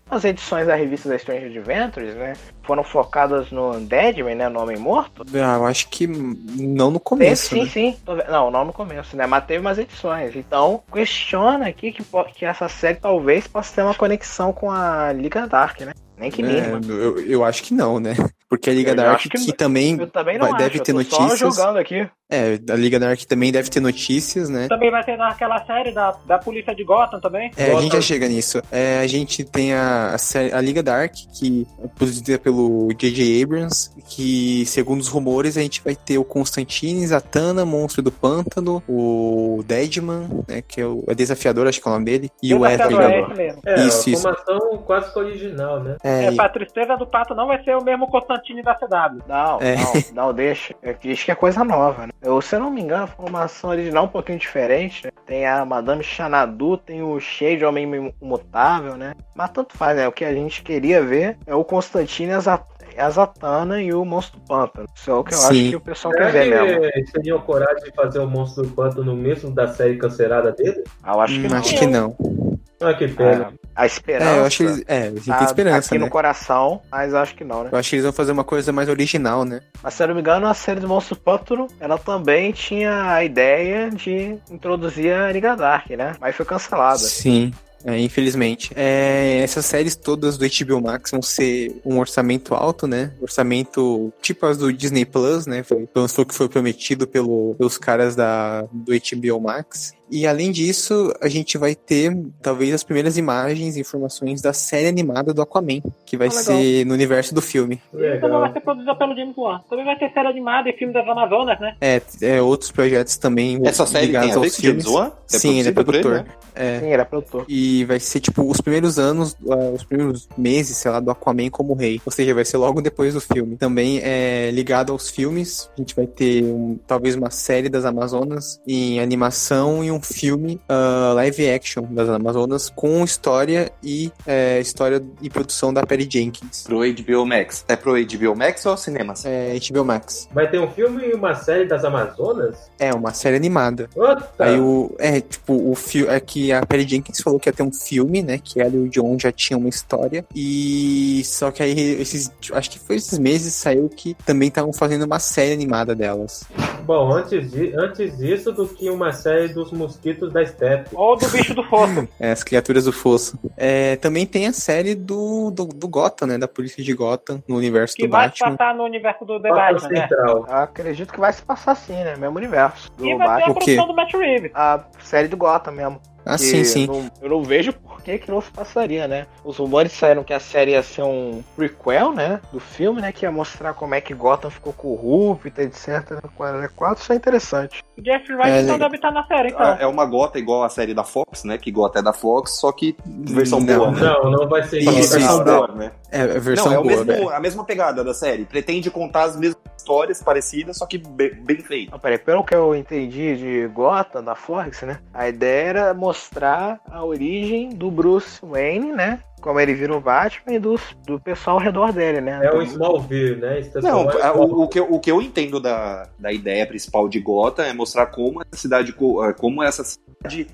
As edições da revista da Strange Adventures, né? Foram focadas no Deadman, né? No Homem Morto. Ah, eu acho que não no começo, sim, né? sim. Não, não no começo, né? Mas teve umas edições. Então, questiona aqui que, que essa série talvez possa ter uma conexão com a Liga Dark, né? Nem que É, mínima. eu, eu acho que não, né? Porque a Liga Eu Dark acho que, que- também Eu também não vai- acho, deve eu ter só notícias. jogando aqui. É, a Liga Dark também deve ter notícias, né? Também vai ter naquela série da, da polícia de Gotham também. É, a gente Gotham. já chega nisso. É, a gente tem a, a, série- a Liga Dark, que é produzida pelo J.J. Abrams, que, segundo os rumores, a gente vai ter o Constantine, Zatanna, Monstro do Pântano, o Deadman, né, que é o é desafiador, acho que é o nome dele, e o Desafiador, Edgar. é. É, Isso, a isso. formação quase que original, né? É, É, pra tristeza do pato não vai ser o mesmo Constantine da CW. Não, É. não, não, deixa. É que Isso que é coisa nova, né? Eu, se eu não me engano, a formação original é um pouquinho diferente, né? Tem a Madame Xanadu, tem o Shade Homem Imutável, né? Mas tanto faz, né? O que a gente queria ver é o Constantine, a Zat- a Zatanna e o Monstro do Pântano. Isso é o que eu Sim. acho que o pessoal quer ver Será mesmo. que eles teriam coragem de fazer o Monstro do Pântano mesmo da série cancelada dele? Ah, eu acho que hum, não. acho que não. Ah, que pena. A, a esperança. É, eu acho que eles, é, a gente tá tem esperança, aqui né? no coração, mas eu acho que não, né? Eu acho que eles vão fazer uma coisa mais original, né? Mas se eu não me engano, a série do Monstro Pântano, ela também tinha a ideia de introduzir a Liga Dark, né? Mas foi cancelada. Sim. É, infelizmente. É, essas séries todas do HBO Max vão ser um orçamento alto, né? Orçamento tipo as do Disney Plus, né? Foi, o que foi prometido pelo, pelos caras da, do HBO Max. E além disso, a gente vai ter talvez as primeiras imagens e informações da série animada do Aquaman, que vai Ah, legal. ser no universo do filme. E também vai Legal. ser produzida pelo James Wan. Também vai ter série animada e filme das Amazonas, né? É, é outros projetos também Essa série tem ligados a ver aos com James filmes. Wan? É Sim, ele é ele, produtor. né? É. Sim, ele é produtor. E vai ser, tipo, os primeiros anos, os primeiros meses, sei lá, do Aquaman como rei. Ou seja, vai ser logo depois do filme. Também é ligado aos filmes. A gente vai ter um- talvez uma série das Amazonas em animação e um filme ah, live action das Amazonas com história e é, história e produção da Perry Jenkins. Pro HBO Max. É pro HBO Max ou cinema? É, HBO Max. Vai ter um filme e uma série das Amazonas? É, uma série animada. Ota! Aí o. É, tipo, o filme. É que a Perry Jenkins falou que ia ter um filme, né? Que ela e o John já tinham uma história. E. Só que aí, esses. Acho que foi esses meses saiu que também estavam fazendo uma série animada delas. Bom, antes, di- antes disso do que uma série dos mosquitos da Steppe. Ou do bicho do fosso. É, as criaturas do fosso. É, também tem a série do, do, do Gotham, né? Da polícia de Gotham, no universo que do vai se Batman. passar no universo do The Gotham Batman, né? Central. Eu acredito que vai se passar assim, né? Mesmo universo. Do E vai ter Batman. a O quê? produção do Matt Reeves. A série do Gotham mesmo. Ah, sim, sim. não- eu não vejo por que, que não se passaria, né? Os rumores saíram que a série ia ser um prequel, né? Do filme, né? Que ia mostrar como é que Gotham ficou corrupta, etc. 4, isso é interessante. O Jeff Wright É, então deve estar na série, então. Ah, É uma gota igual a série da Fox, né? Que gota é da Fox, só que versão Não. boa, né? Não, não vai ser Isso, versão isso. boa, né? É a versão Não, é o boa, mesmo, velho. a mesma pegada da série. Pretende contar as mesmas histórias parecidas, só que bem, bem feito. Não, peraí, pelo que eu entendi de Gotham, da Fox, né? A ideia era mostrar a origem do Bruce Wayne, né? Como ele vira o Batman e do, do pessoal ao redor dele, né? É Smallville, né? Não, é a- Smallville. o, o que, eu- o que eu entendo da, da ideia principal de Gotham é mostrar como essa cidade, eh, como essa cidade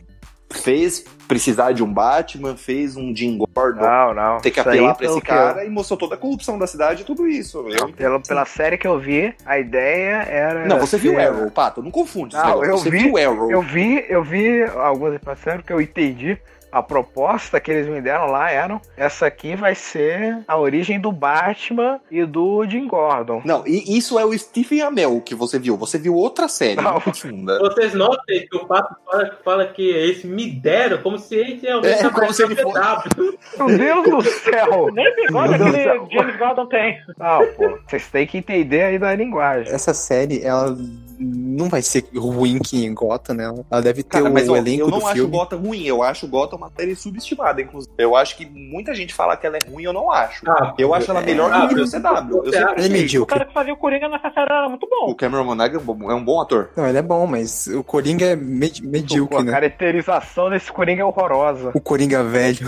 fez precisar de um Batman, fez um Jim Gordon Não, não. ter que apelar pra esse que eu- cara e mostrou toda a corrupção da cidade e tudo isso. Entendo. Pela, pela série que eu vi, a ideia era. Não, você viu ser- Arrow, Pato, não confunde Não, eu Você vi- viu Arrow. Eu vi, eu vi algumas passaram que eu entendi. A proposta que eles me deram lá eram essa aqui vai ser a origem do Batman e do Jim Gordon. Não, e isso é o Stephen Amell que você viu. Você viu outra série, Não. não confunda. Vocês notem que o Pato fala, fala que eles me deram como se ele realmente É, como se ele CW. Meu Deus do céu! Nem bigode aquele. James Gordon tem. Não, pô, vocês têm que entender aí da linguagem. Essa série, ela não vai ser ruim que em Gotham, né? Ela deve ter Cara, o mas ó, elenco eu não do acho filme. Gotham ruim, eu acho Gotham uma série subestimada, inclusive. Eu acho que muita gente fala que ela é ruim, eu não acho. Ah, Eu acho ela melhor Ah, do que o eu- CW. Eu sempre é. O cara que fazia o Coringa nessa série era muito bom. O Cameron Monaghan é um bom ator. Não, ele é bom, mas o Coringa é med- Pô, medíocre, a né? caracterização desse Coringa é horrorosa. O Coringa velho.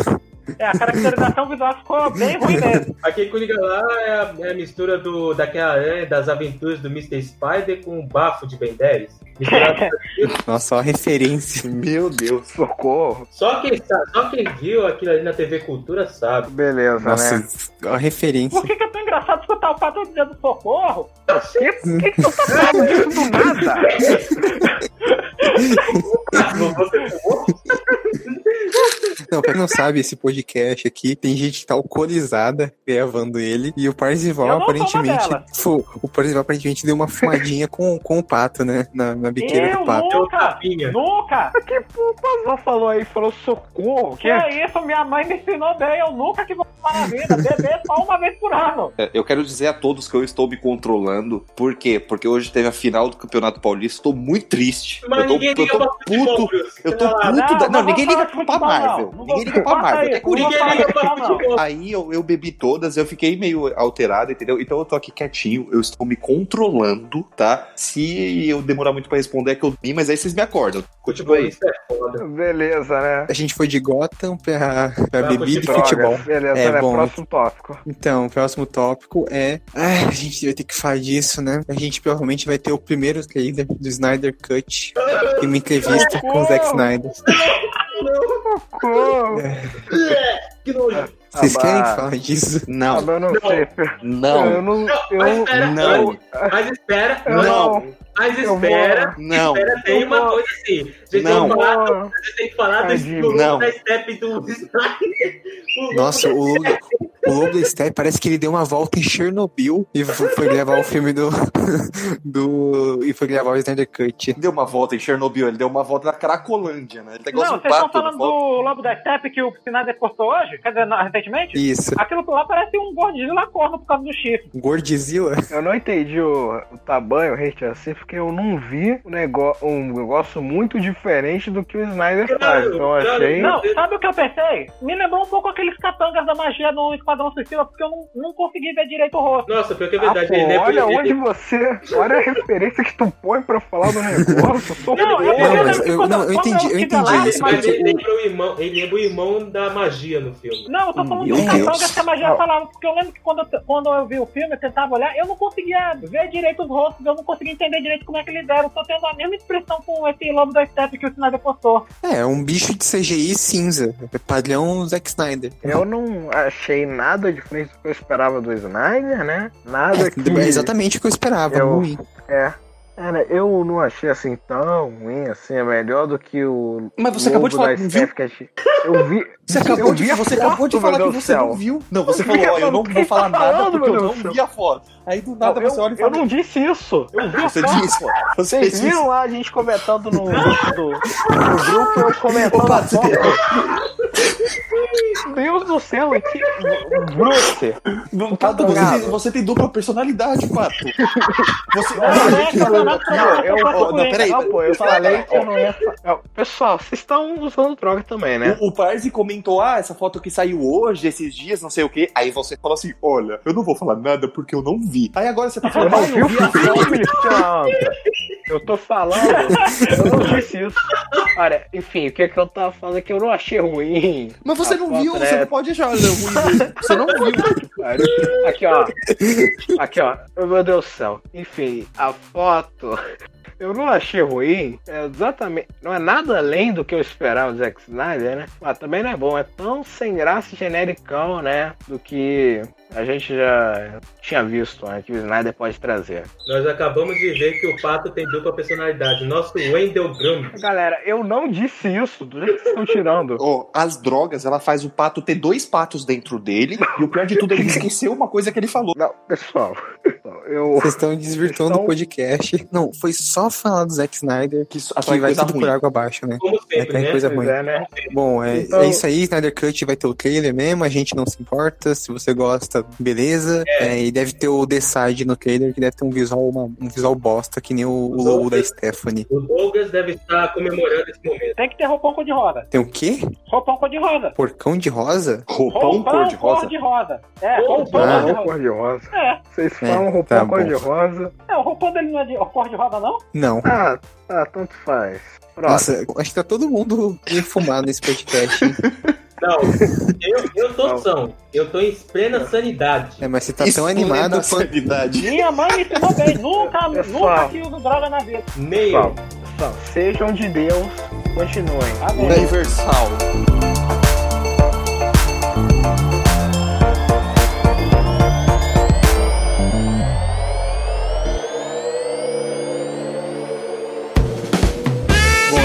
É, a caracterização visual ficou bem ruim mesmo. Aquele Coringa lá é a, é a mistura do, daquela aranha das aventuras do Mr. Spider com o bafo de Ben 10. Nossa, ó a referência. Meu Deus. Socorro. Só quem, só quem viu aquilo ali na TV Cultura sabe. Beleza, Nossa, né? ó a referência. Por que, que é tão engraçado escutar o pato dizendo socorro? Que, que, que tu tá falando disso do nada? Não, pra quem não sabe, esse podcast aqui tem gente que tá alcoolizada gravando ele. E o Parzival aparentemente. o Parzival aparentemente deu uma fumadinha com, com o pato, né? Na, na biqueira Eu do pato. nunca, Tapinha. nunca. Que o Pazão falou aí, falou socorro. Que Que é isso, minha mãe me ensinou bem. Eu nunca que vou tomar na vida. Beber só uma vez por ano. É, Eu quero dizer a todos que eu estou me controlando. Por quê? Porque hoje teve a final do Campeonato Paulista. Estou muito triste. Mas eu tô, ninguém eu liga tô puto. Eu tô puto. Não, da- não Não, ninguém liga pra futebol, Marvel. não. Ninguém liga pra Marvel. É Ninguém liga. Aí eu, eu bebi todas, eu fiquei meio alterado, entendeu? Então eu tô aqui quietinho, eu estou me controlando, tá? Se eu demorar muito pra responder é que eu dormi, mas aí vocês me acordam. Continua aí. É. Beleza, né? A gente foi de Gotham pra, pra Pra bebida e futebol. futebol. Beleza, É, né? bom. Próximo tópico. Então, o próximo tópico é. Ah, a gente vai ter que falar disso, né? A gente provavelmente vai ter o primeiro trailer do Snyder Cut em uma entrevista com o Zack Snyder. Socorro. Que nojo. Vocês querem falar disso? Não, não, Não. sei. Eu não, não. Não, Eu, mas espera, não, mas espera, eu não. mas espera, não. espera, tem uma vou- coisa assim. A gente Não. tem que falar, vou. a gente tem que falar do, do Não. da step do. O- Nossa, o Lobo, o Lobo da Steppe parece que ele deu uma volta em Chernobyl e foi gravar o filme do. do e foi gravar o Snyder Cut. Deu uma volta em Chernobyl, ele deu uma volta na Cracolândia, né? Ele tá igual Não, vocês estão falando do Lobo da Steppe que o Snyder postou hoje? Quer dizer, não, recentemente? Isso. Aquilo lá parece um Godzilla corno por causa do chifre. Gordzilla? Eu não entendi o, o tamanho, o hate assim, porque eu não vi um negócio, um negócio muito diferente do que o Snyder faz. Claro, Então eu claro. achei. Não, sabe o que eu pensei? Me lembrou um pouco aqueles capangas da magia no Esquadrão Suicida, porque eu não, não consegui ver direito o rosto. Nossa, pior que é Ah, verdade. pô, ele lembra- olha ele- onde você. Olha a referência que tu põe pra falar do negócio. Não, é Não, eu mas lembro que eu- quando- não, eu entendi- eu entendi lá, isso, mas Mas ele lembra o irmão, ele lembra o irmão da magia no filme. Não, eu tô falando Meu dos Deus. capangas que a magia Não. falava, porque eu lembro que quando eu, quando eu vi o filme, eu tentava olhar, eu não conseguia ver direito os rostos, eu não conseguia entender direito como é que eles eram. Eu tô tendo a mesma expressão com esse lobo da Steppe que o Snyder postou. É, é um bicho de CGI cinza. É padrão Zack Snyder. Eu não achei nada diferente do que eu esperava do Snyder, né? Nada que. É exatamente o que eu esperava. Eu- Ruim. É. Cara, eu não achei assim tão ruim, assim, é melhor do que o. Mas você acabou de falar que não viu? Que a gente- Eu vi. Você acabou, eu de, vi a você foto, acabou de falar que você céu. não viu. Não, você Eu falou, ó, eu não vou falar tá nada falando, porque eu não do vi a foto. Aí do Não, nada eu, você olha e eu fala. não disse isso. Eu vi a Você foto. disse, você Vocês disse. viram lá a gente comentando no, do, no grupo, eu comentando Opa, a foto. Deus do céu, que... Bruce, Não, Pato, você, tem, você tem dupla personalidade, Pato. Você. Não, é, campeonato Não, eu, eu não, peraí. não, pô, eu falei que eu não ia. fa- Não, Pessoal, vocês estão usando droga também, né? O, o Parzi comentou, ah, essa foto que saiu hoje, esses dias, não sei o quê. Aí você falou assim, olha, eu não vou falar nada porque eu não vi. Aí agora você tá falando, não ah, eu o vi a foto. Eu tô falando, eu não disse isso. Olha, enfim, o que, é que eu tava falando é que eu não achei ruim. Mas você não viu, né? você não pode achar ruim. Você não viu. Aqui, ó. Aqui, ó. Meu Deus do céu. Enfim, a foto. Eu não achei ruim. É exatamente. Não é nada além do que eu esperava do Zack Snyder, né? Mas também não é bom. É tão sem graça e genericão, né? Do que a gente já tinha visto, né? Que o Snyder pode trazer. Nós acabamos de ver que o Pato tem dupla personalidade. Nosso Wendell Grum. Galera, eu não disse isso. Do jeito que vocês estão tirando. Ó, as drogas, ela faz o pato ter dois patos dentro dele. E o pior de tudo, ele esqueceu uma coisa que ele falou. Não, pessoal. Eu. Vocês estão desvirtuando Estão- o podcast. Não, foi só falar do Zack Snyder Que isso que atrai vai tudo por ruim. água abaixo, né? Como É, sempre, tem né? coisa Pois ruim. é, né? Bom, é, Então- é isso aí, Snyder Cut vai ter o trailer mesmo, a gente não se importa. Se você gosta, beleza. É, e deve ter o Decide no trailer, que deve ter um visual, uma- um visual bosta, que nem o, o logo da Stephanie. O Douglas deve estar comemorando esse momento. Tem que ter roupão cor-de-rosa. Tem o quê? Roupão cor-de-rosa. Porcão de rosa? Roupão cor-de-rosa. cor-de-rosa. É, roupão Ah. Roupão cor-de-rosa. É, Vocês É, falam tá roupão bom. cor-de-rosa. é, o roupão dele não é de cor-de-rosa, não? Não. Ah, tá, tanto faz. Próximo. Nossa, acho que tá todo mundo enfumado nesse podcast. Não, eu, eu tô são. Eu tô em plena sanidade. É, mas você tá tão não é animado quanto. sanidade. Minha mãe me ensinou bem. Nunca, Pessoal. nunca que uso droga na vida. Meio. Pessoal, pessoal, sejam de Deus, continuem. Universal.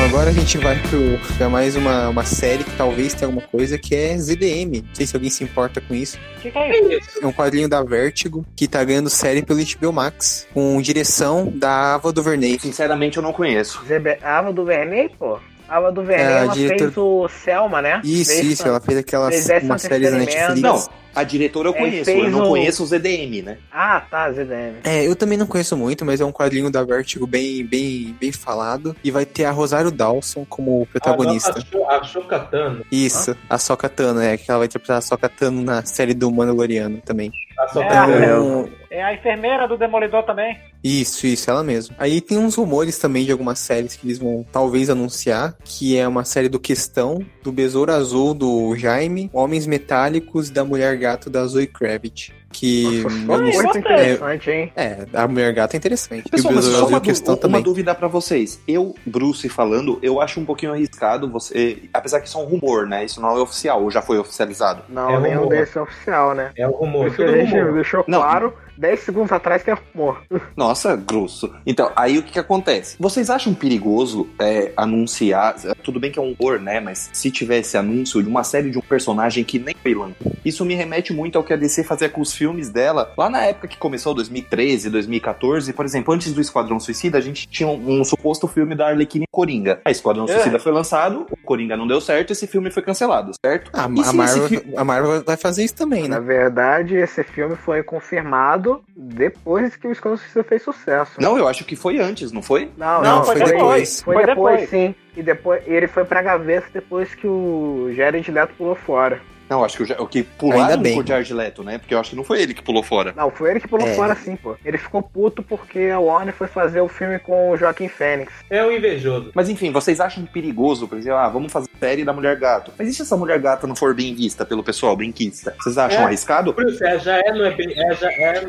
Agora a gente vai pro, pra mais uma, uma série que talvez tenha alguma coisa que é ZDM. Não sei se alguém se importa com isso. O que, que é isso? É um quadrinho da Vertigo que tá ganhando série pelo HBO Max, com direção da Ava DuVernay. Sinceramente, eu não conheço. Zebe- Ava do Verney, pô. Ava do Verney, É, a ela diretor- fez o Selma, né? Isso, Fez isso, ela fez aquelas fez uma série da. Netflix. Não, a diretora eu É, conheço, eu não o- conheço o ZDM, né? Ah, tá, ZDM. É, eu também não conheço muito, mas é um quadrinho da Vertigo bem, bem, bem falado. E vai ter a Rosário Dawson como protagonista. A, Cho- a Chocatano. Isso, a Soka Tano, é, que ela vai interpretar a Soka Tano na série do Mandaloriano também. A É, Chocatano. É a enfermeira do Demolidor também. Isso, isso, ela mesmo. Aí tem uns rumores também de algumas séries que eles vão talvez anunciar, que é uma série do Questão, do Besouro Azul do Jaime, Homens Metálicos e da Mulher Gato da Zoe Kravitz. Que Nossa, sei- muito gostei. interessante, hein? É, a Mulher Gato é interessante. Pessoal, e o mas Besouro só Azul uma, Questão uma também. dúvida pra vocês. Eu, Bruce, falando, eu acho um pouquinho arriscado você. Apesar que isso é um rumor, né? Isso não é oficial, ou já foi oficializado. Não, É nenhum rumor. desse é oficial, né? É o rumor. rumor. deixou Não. claro 10 segundos atrás que é rumor. Nossa, grosso. Então, aí o que, que acontece? Vocês acham perigoso é, anunciar? Tudo bem que é um humor, né? Mas se tivesse anúncio de uma série de um personagem que nem foi lançado. Isso me remete muito ao que a DC fazia com os filmes dela. Lá na época que começou, 2013, 2014, por exemplo, antes do Esquadrão Suicida, a gente tinha um, um suposto filme da Arlequina e Coringa. A Esquadrão É. Suicida foi lançado, o Coringa não deu certo, esse filme foi cancelado, certo? Ah, a, se Marvel, fi- a Marvel vai fazer isso também, Na né? verdade, esse filme foi confirmado depois que o Esquadrão Suicida fez sucesso. Não, eu acho que foi antes, não foi? Não, Não, não, foi foi, depois. depois. Foi, Foi depois, depois. sim. E depois ele foi pra gaveta depois que o Jared Leto pulou fora. Não, acho que o, o que pularam Ainda bem. por Jared Leto, né? Porque eu acho que não foi ele que pulou fora. Não, foi ele que pulou É. fora sim, pô. Ele ficou puto porque a Warner foi fazer o filme com o Joaquim Fênix. É o invejoso. Mas enfim, vocês acham perigoso, por exemplo, ah, vamos fazer série da Mulher Gato. Mas e se essa Mulher Gata não for bem vista pelo pessoal, benquista? Vocês acham É. arriscado? Por isso, é, já é, não é bem. É, já é,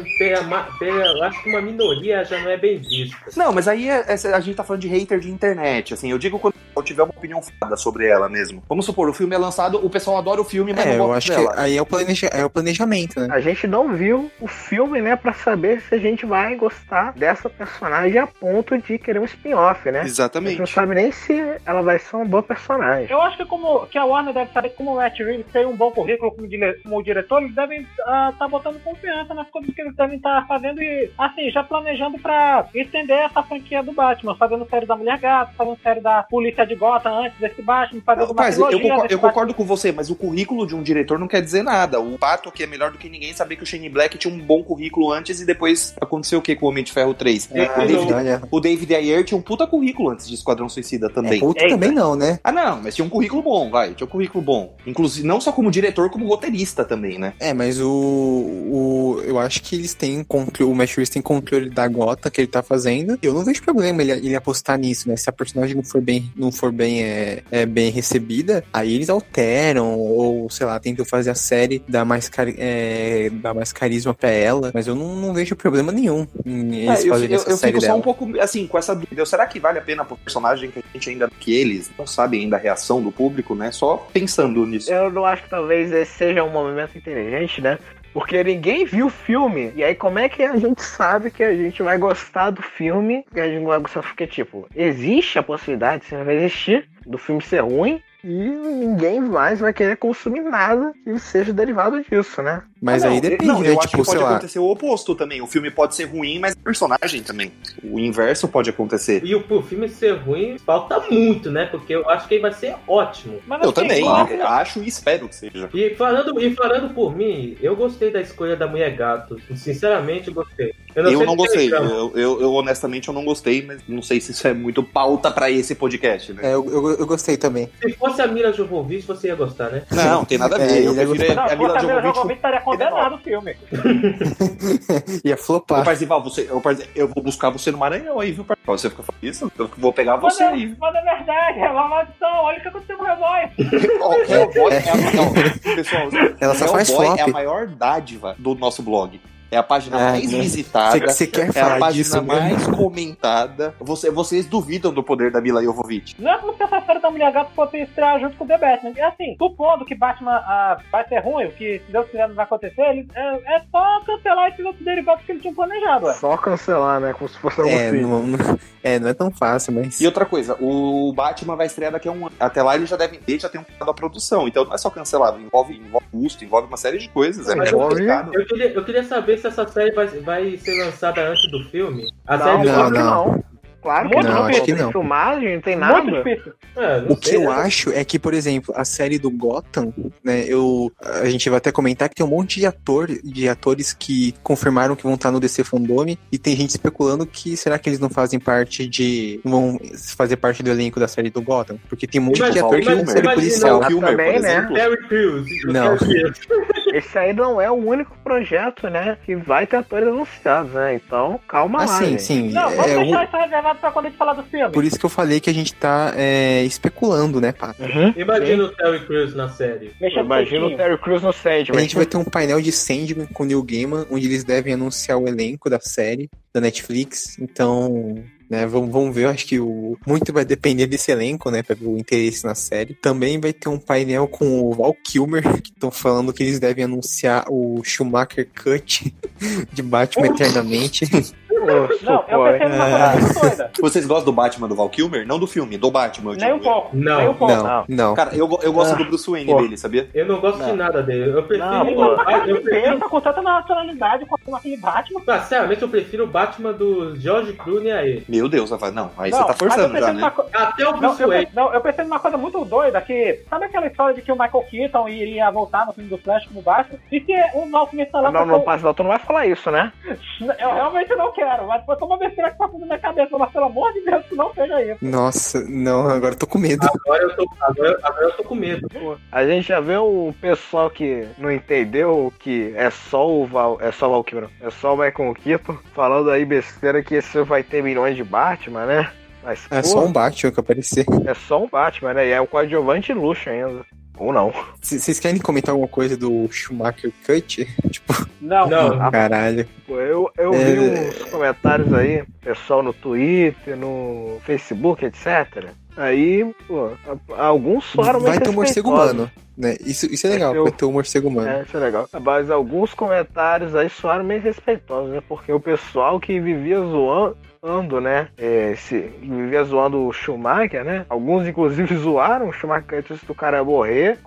eu acho que uma minoria já não é bem vista. Não, mas aí é- é- a gente tá falando de hater de internet, assim, eu digo quando eu tiver uma opinião foda sobre ela mesmo. Vamos supor, o filme é lançado, o pessoal adora o filme, mas É, eu acho dela. que aí é o, planeja, é o planejamento, né? A gente não viu o filme, né, pra saber se a gente vai gostar dessa personagem a ponto de querer um spin-off, né? A gente não Exatamente. sabe nem se ela vai ser uma boa personagem. Eu acho que como que a Warner deve saber que como o Matt Reeves tem um bom currículo como, dire- como diretor, eles devem estar botando confiança nas coisas que eles devem estar fazendo e, assim, já planejando pra estender essa franquia do Batman, fazendo série da Mulher Gato, fazendo série da Polícia de Gotham antes desse Batman, fazendo uma Rapaz, eu, trilogia concor- desse eu concordo com você, mas o currículo de um diretor não quer dizer nada. O Pato, que é melhor do que ninguém, saber que o Shane Black tinha um bom currículo antes e depois aconteceu o que com o Homem de Ferro 3? É, o, David, é. o David Ayer tinha um puta currículo antes de Esquadrão Suicida também. É, outro Eita. também não, né? Ah, não, mas tinha um currículo bom, vai. Tinha um currículo bom. Inclusive, não só como diretor, como roteirista também, né? É, mas o, o. Eu acho que eles têm. O Matt Reeves tem controle da gota que ele tá fazendo. Eu não vejo problema ele, ele apostar nisso, né? Se a personagem não for bem, não for bem, é, é, bem recebida, aí eles alteram, ou sei lá, tentam fazer a série dar mais, cari é, dar mais carisma pra ela. Mas eu não, não vejo problema nenhum em eles É, eu, fazerem eu- essa eu série fico só dela. um pouco, assim, com essa dúvida. Será que vale a pena pro personagem que a gente ainda, que eles não sabem ainda a reação do público, né? Só pensando nisso. Eu não acho que talvez esse seja um movimento inteligente, né? Porque ninguém viu o filme. E aí, como é que a gente sabe que a gente vai gostar do filme? Que a gente vai gostar porque, tipo, existe a possibilidade, se vai existir, do filme ser ruim. E ninguém mais vai querer consumir nada que seja derivado disso, né? Mas Ah, não, aí depende, não, né? eu acho Tipo, que pode sei lá. acontecer o oposto também. O filme pode ser ruim, mas o personagem também. O inverso pode acontecer. E o, pro filme ser ruim, falta muito, né? Porque eu acho que ele vai ser ótimo. Mas, Eu também, como- acho e espero que seja. E falando, e falando por mim, eu gostei da escolha da Mulher Gato. Sinceramente, eu gostei. Eu sei não se gostei. tem- Eu, eu- eu, honestamente eu não gostei, mas não sei se isso é muito pauta pra esse podcast, né? É, eu, eu, eu gostei também. Se fosse a Mila Jovovich, você ia gostar, né? Não, tem nada a É, ver. ele eu é prefiro a Não, Mila fosse a Mila Jovovich. Condenado o filme. Ia Ô, flopar. Parzival, você, ô, Parzi- eu vou buscar você no Maranhão aí, viu, Parzival? Você fica falando isso? Eu vou pegar você Mas, é- aí. mas é verdade, é uma maldição. Olha o que aconteceu com o Hellboy. Hellboy é a, não, pessoal, Ela só faz flop. é a maior dádiva do nosso blog. É a página Ah, mais né? visitada. Você- quer é a falar página disso mesmo? mais comentada. Você- vocês duvidam do poder da Mila Jovovich. Não é como se essa série da Mulher Gato fosse estrear junto com o The Batman. E assim, supondo que Batman ah, vai ser ruim, o que se Deus quiser não vai acontecer, ele, é, é só cancelar esses outros derivados que ele tinha planejado, ué. Só cancelar, né? Como se fosse algo É assim. não, não- é, não é tão fácil, mas. E outra coisa, o Batman vai estrear daqui a um ano. Até lá ele já deve ter, já tem um plano da produção. Então não é só cancelado, envolve, envolve custo, envolve uma série de coisas. É, Mas é. Eu queria, eu queria saber se essa série vai, vai ser lançada antes do filme. A Não, série que não. não. Claro que Muito não. acho que Tem não. filmagem, não tem Muito nada. difícil. É, não O que sei, eu né? acho é que, por exemplo, a série do Gotham, né, eu, a gente vai até comentar que tem um monte de ator, de atores que confirmaram que vão estar no DC Fandome e tem gente especulando que será que eles não fazem parte de, não vão fazer parte do elenco da série do Gotham? Porque tem um monte de Imagina- ator que vão imagina- ser imagina- policial. Kilmer, também, por né? exemplo. Terry Crews. Não. Esse aí não é o único projeto, né? Que vai ter atores anunciados, né? Então, calma lá. Assim, gente. sim, Não, vamos é, deixar o- isso pra quando a gente falar do filme. por isso que eu falei que a gente tá é, especulando, né, Pato? Uhum. Imagina o Terry Crews na série. Mexendo Imagina o. Terry Crews no A Sandman. gente vai ter um painel de Sandman com o Neil Gaiman, onde eles devem anunciar o elenco da série da Netflix. Então, né, vamos, vamos ver. Eu acho que o, muito vai depender desse elenco, né, pra ver o interesse na série. Também vai ter um painel com o Val Kilmer, que estão falando que eles devem anunciar o Schumacher Cut de Batman Eternamente. Ô, Não, eu pensei numa coisa muito doida. Vocês gostam do Batman do Val Kilmer? Não do filme, do Batman. eu Nem um pouco. Não. Nem um pouco. Não, não. Cara, eu, eu gosto Ah, do Bruce Wayne pô. dele, sabia? Eu não gosto de Não. nada dele. Eu prefiro. Não, Ele pô. tá Ah, eu de prefiro pensa com tanta naturalidade quanto aquele Batman. ah, sinceramente, eu prefiro o Batman do George Clooney aí. Meu Deus, Rafael, não. Aí Não, você tá forçando eu já, né? co- Até o Não Bruce eu, Wayne. pensei, não, eu pensei numa coisa muito doida, que sabe aquela história de que o Michael Keaton iria voltar no filme do Flash como Batman? E se o nosso filme lá Não, não, Paz, tu não vai falar isso, né? Eu realmente não quero, mas foi só uma besteira que passou na minha cabeça, mas pelo amor de Deus, não seja isso. Nossa, não, agora eu tô com medo. Agora eu tô, agora, agora eu tô com medo. A gente já vê o pessoal que não entendeu que é só o Val, é só o Val é só o Michael Keaton falando aí besteira que esse vai ter milhões de Batman, né? Mas, É pô, só um Batman que aparecer. é só um Batman, né? E é o coadjuvante luxo ainda. Ou não. C- Vocês querem comentar alguma coisa do Schumacher Cut? Tipo, Não, Não, caralho. Pô, eu, eu É. vi uns comentários aí, pessoal no Twitter, no Facebook, etc. Aí, pô, alguns soaram Vai ter um morcego humano. Né? Isso, isso é legal, eu- vai ter um morcego humano. É, isso é legal. Mas alguns comentários aí soaram meio respeitosos, né? Porque o pessoal que vivia zoando, né? É, se, que vivia zoando o Schumacher, né? Alguns, inclusive, zoaram o Schumacher antes do cara morrer.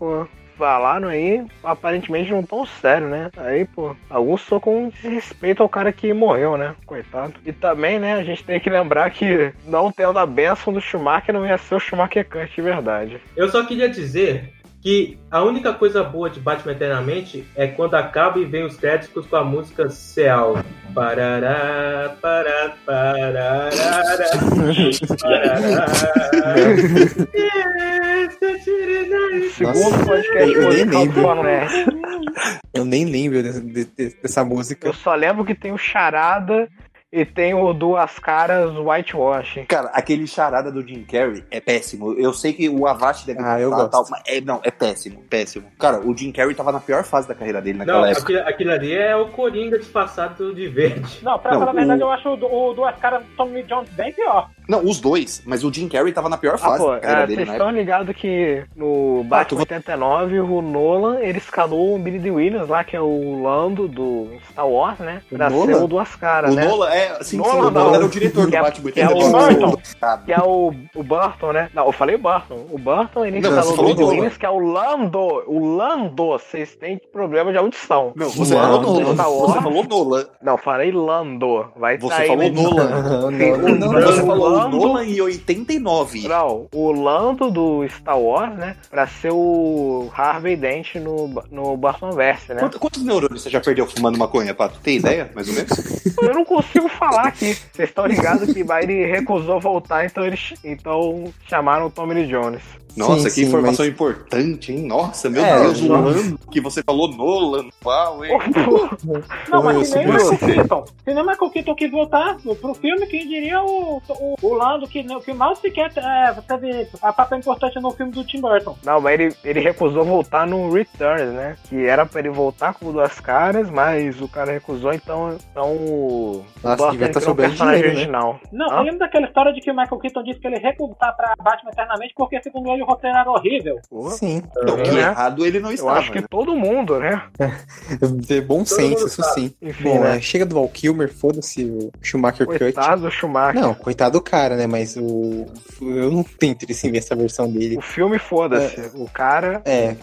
Falaram aí, aparentemente não tão sério, né? Aí, pô, alguns só com desrespeito ao cara que morreu, né? Coitado. E também, né, a gente tem que lembrar que não tendo a benção do Schumacher, não ia ser o Schumacher Kant de verdade. eu só queria dizer que a única coisa boa de Batman Eternamente é quando acaba e vem os créditos com a música Seal. Parará, pará, parará, parará. Segundo podcast eu nem lembro. Eu nem lembro de- de- de- dessa música. Eu só lembro que tem o Charada e tem o Duas Caras Whitewash. Cara, aquele charada do Jim Carrey é péssimo. Eu sei que o Avast deve Ah, eu gosto. tal, mas é, não, é péssimo, péssimo. Cara, o Jim Carrey tava na pior fase da carreira dele naquela Não, época. aquilo, aquilo ali é o Coringa disfarçado de verde. não, pra Não, falar a verdade, o- eu acho o, do- o Duas Caras Tommy Jones bem pior. Não, os dois, mas o Jim Carrey tava na pior Ah, fase pô, da carreira é, dele vocês estão ligados que no Ah, tu Batman vai- 89, o Nolan, ele escalou o Billy D. Williams lá, que é o Lando do Star Wars, né? O Pra Nolan? ser o Duas Caras, O né? Nolan, é, assim, Nolan sim, o não. Nolan era o diretor do Que é- Batman que é o 89. Burton. Que é o, o Burton, né? Não, eu falei Burton. O Burton, ele Não, falou Billy D. Nolan. Williams, que é o Lando. O Lando, vocês têm problema de audição. Não, você Não, falou Nolan. Star Você Wars. falou Nolan. Não, falei Lando. Vai Você falou. Nolan. Não, Sim, não, Você falou Nolan em 89. Não, o Lando do Star Wars, né? Pra ser o Harvey Dent no, no Batman Verse, né? Quantos, quantos neurônios você já perdeu fumando maconha, Pato? Tem ideia, mais ou menos? Eu não consigo falar aqui. Vocês estão ligados que ele recusou voltar, então eles então chamaram o Tommy Jones. Nossa, Sim, que sim, informação importante, hein? Nossa, meu É, Deus, ano que você falou Nolan, uau, hein? Não, mas se nem Michael. Keaton. Se nem o Michael Keaton quis voltar pro filme, quem diria o, o, o Lando, que, que mal sequer é, teve a papel importante no filme do Tim Burton. Não, mas ele, ele recusou voltar no Returns, né? Que era pra ele voltar com duas caras, mas o cara recusou, então, então o Nossa, Burton devia tá personagem dinheiro, né? original. Não, Hã? eu lembro daquela história de que o Michael Keaton disse que ele recusou voltar pra Batman eternamente porque, segundo ele, o roteiro era horrível. Sim. Não, que né? errado ele não Eu estava. acho que né? todo mundo, né? De bom senso, isso sim. Enfim, Bom, né? é, chega do Val Kilmer, foda-se o Schumacher Cut. Coitado do Schumacher. Não, coitado do cara, né? Mas o. Eu não tenho interesse em ver essa versão dele. O filme, foda-se. O cara. É.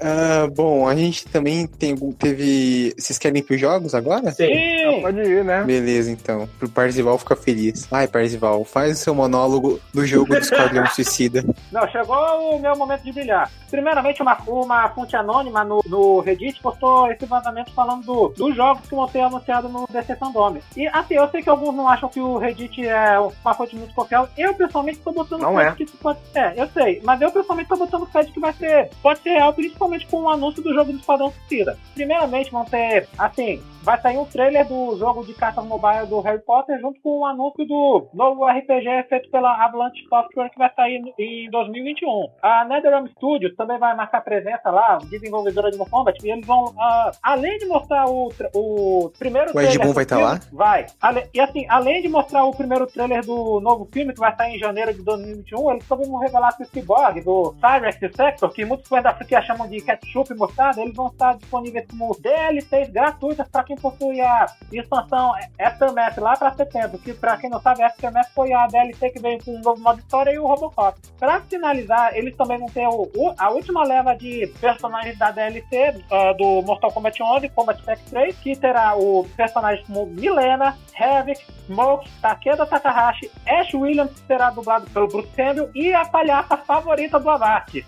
Ah, bom, a gente também tem, teve. Vocês querem ir pros jogos agora? Sim. Pode ir, né? Beleza, então. Pro Parzival ficar feliz. Ai, Parzival, faz o seu monólogo do jogo do Esquadrão Suicida. não, chegou o meu momento de brilhar. Primeiramente, uma, uma fonte anônima no, no Reddit postou esse vazamento falando do, dos jogos que vão ser anunciados no DC Fandom. E assim, eu sei que alguns não acham que o Reddit é uma fonte muito confiável. Eu, pessoalmente, tô botando Não fé é. que isso pode É, eu sei. Mas eu, pessoalmente, tô botando fé de que vai ser. Pode ser real, principalmente com o anúncio do jogo do Esquadrão Suicida. Primeiramente, vão ter, assim, vai sair um trailer do jogo de cartas mobile do Harry Potter junto com o anúncio do novo RPG feito pela Avalanche Software que vai sair em 2021. A NetherRealm Studios também vai marcar presença lá, desenvolvedora de Mortal Kombat, e eles vão, ah, além de mostrar o, o primeiro O Ed Boon do vai tá filme- lá? Vai. E assim, além de mostrar o primeiro trailer do novo filme que vai sair em janeiro de 2021, eles também vão revelar que o Cyborg, do Cyrex Sector, que muitos fãs da franquia chamam de ketchup e mostarda, eles vão estar disponíveis como DLCs gratuitas para quem possui a expansão Aftermath lá para setembro, que para quem não sabe, Aftermath foi a DLC que veio com um novo modo história e o Robocop. Para finalizar, eles também vão ter o- o- a última leva de personagens da DLC ah, do Mortal Kombat 11, Combat Pack 3, que terá o personagens como Milena, Havoc, Smoke, Takeda Takahashi, Ash Williams, que será dublado pelo Bruce Campbell, e a palhaça favorita do Avast.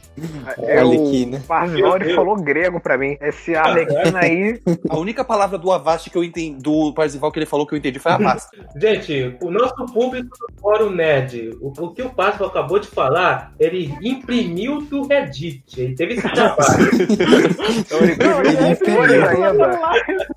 É o aqui, né? Parzival, ele falou grego pra mim. Esse Arlequina aí. A única palavra do Avast que eu entendi, do Parzival que ele falou que eu entendi foi Avast. Gente, o nosso público do Fórum Nerd, o, o que o Páscoa acabou de falar, ele imprimiu do Reddit. Ele teve esse trabalho. Então ele imprimiu com é cores ainda.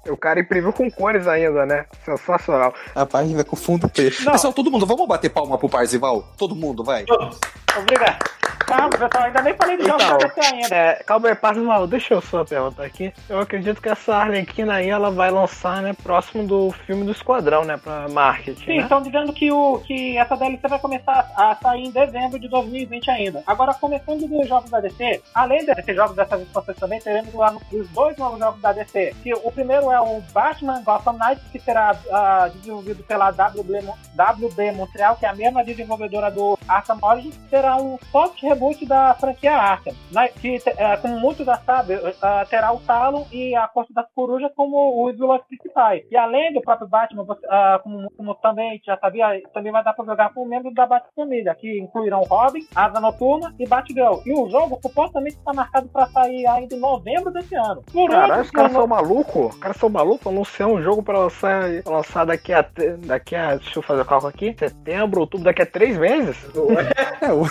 O cara imprimiu com cores ainda, né? Sensacional. A página com fundo. Não. Pessoal, todo mundo, vamos bater palma pro Parzival? Todo mundo, vai. Vamos. Obrigado. Calma, pessoal, ainda nem falei de Então, DC ainda. É, calma aí, Parzival, deixa eu só perguntar aqui. Eu acredito que essa Arlequina aí, ela vai lançar, né, próximo do filme do Esquadrão, né, pra marketing, Sim, né? estão dizendo que, o, que essa DLC vai começar a sair em dezembro de 2020 ainda. Agora, começando dos jogos da DC, além desses jogos dessas expansões também, teremos lá os dois novos jogos da DC. Que o primeiro é o Batman Gotham Knights, que será ah, desenvolvido pela WB, WB Montreal, que é a mesma desenvolvedora do Arkham Origins, será um soft reboot da franquia Arkham, né, que, eh, como muitos já sabem, ah, terá o Talon e a Corte das Corujas como os vilões principais. E além do próprio Batman, você- ah, como, como também já sabia, também vai dar para jogar com membros da Bat-Família, que incluirão Robin, Asa Noturna e Batgirl. E o jogo supostamente está marcado para sair ainda em novembro desse ano. Por Caralho, os caras são malucos? Os caras são malucos? Anunciar um jogo pra lançar, pra lançar daqui a. daqui a. Deixa eu fazer o cálculo aqui. Setembro, outubro, daqui a três meses? É, o.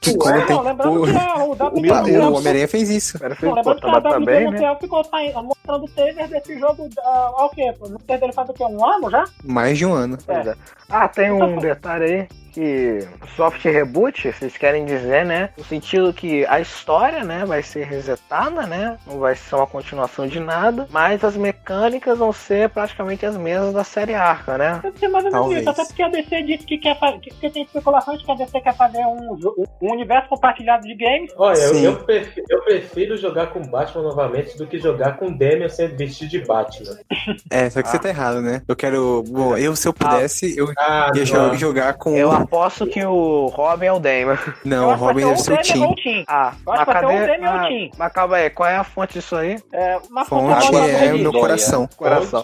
Que Ué, como tem. não, lembrando O, que a, o o, WB Mila- Montreal- o Homem-Aranha fez isso. O Não, fez, pô, lembrando que tá, tá bem, né? Montreal ficou saindo- mostrando o trailer desse jogo ah, há o quê? O trailer dele faz o quê? Um ano já? Mais de um ano. É. Ah, tem um detalhe aí que soft reboot, vocês querem dizer, né? No sentido que a história, né, vai ser resetada, né? Não vai ser uma continuação de nada, mas as mecânicas vão ser praticamente as mesmas da série Arca, né? Deve ser mais ou menos Talvez. isso, até porque a DC disse que quer fazer. Que tem especulações que a DC quer fazer um, um universo compartilhado de games. Olha, eu, eu prefiro, eu prefiro jogar com Batman novamente do que jogar com Damian sendo vestido de Batman. É, só que você tá errado, né? Eu quero. Bom, eu, se eu pudesse, eu Ah, ia não. jogar com. Eu aposto que o Robin é o Damon. Não, o Robin deve ser o Tim. Tim. Ah, Eu acho mas que cadê? o Damian ou ah, Tim. mas calma aí, qual é a fonte disso aí? É, uma Fonte fonte é é o meu coração. Coração.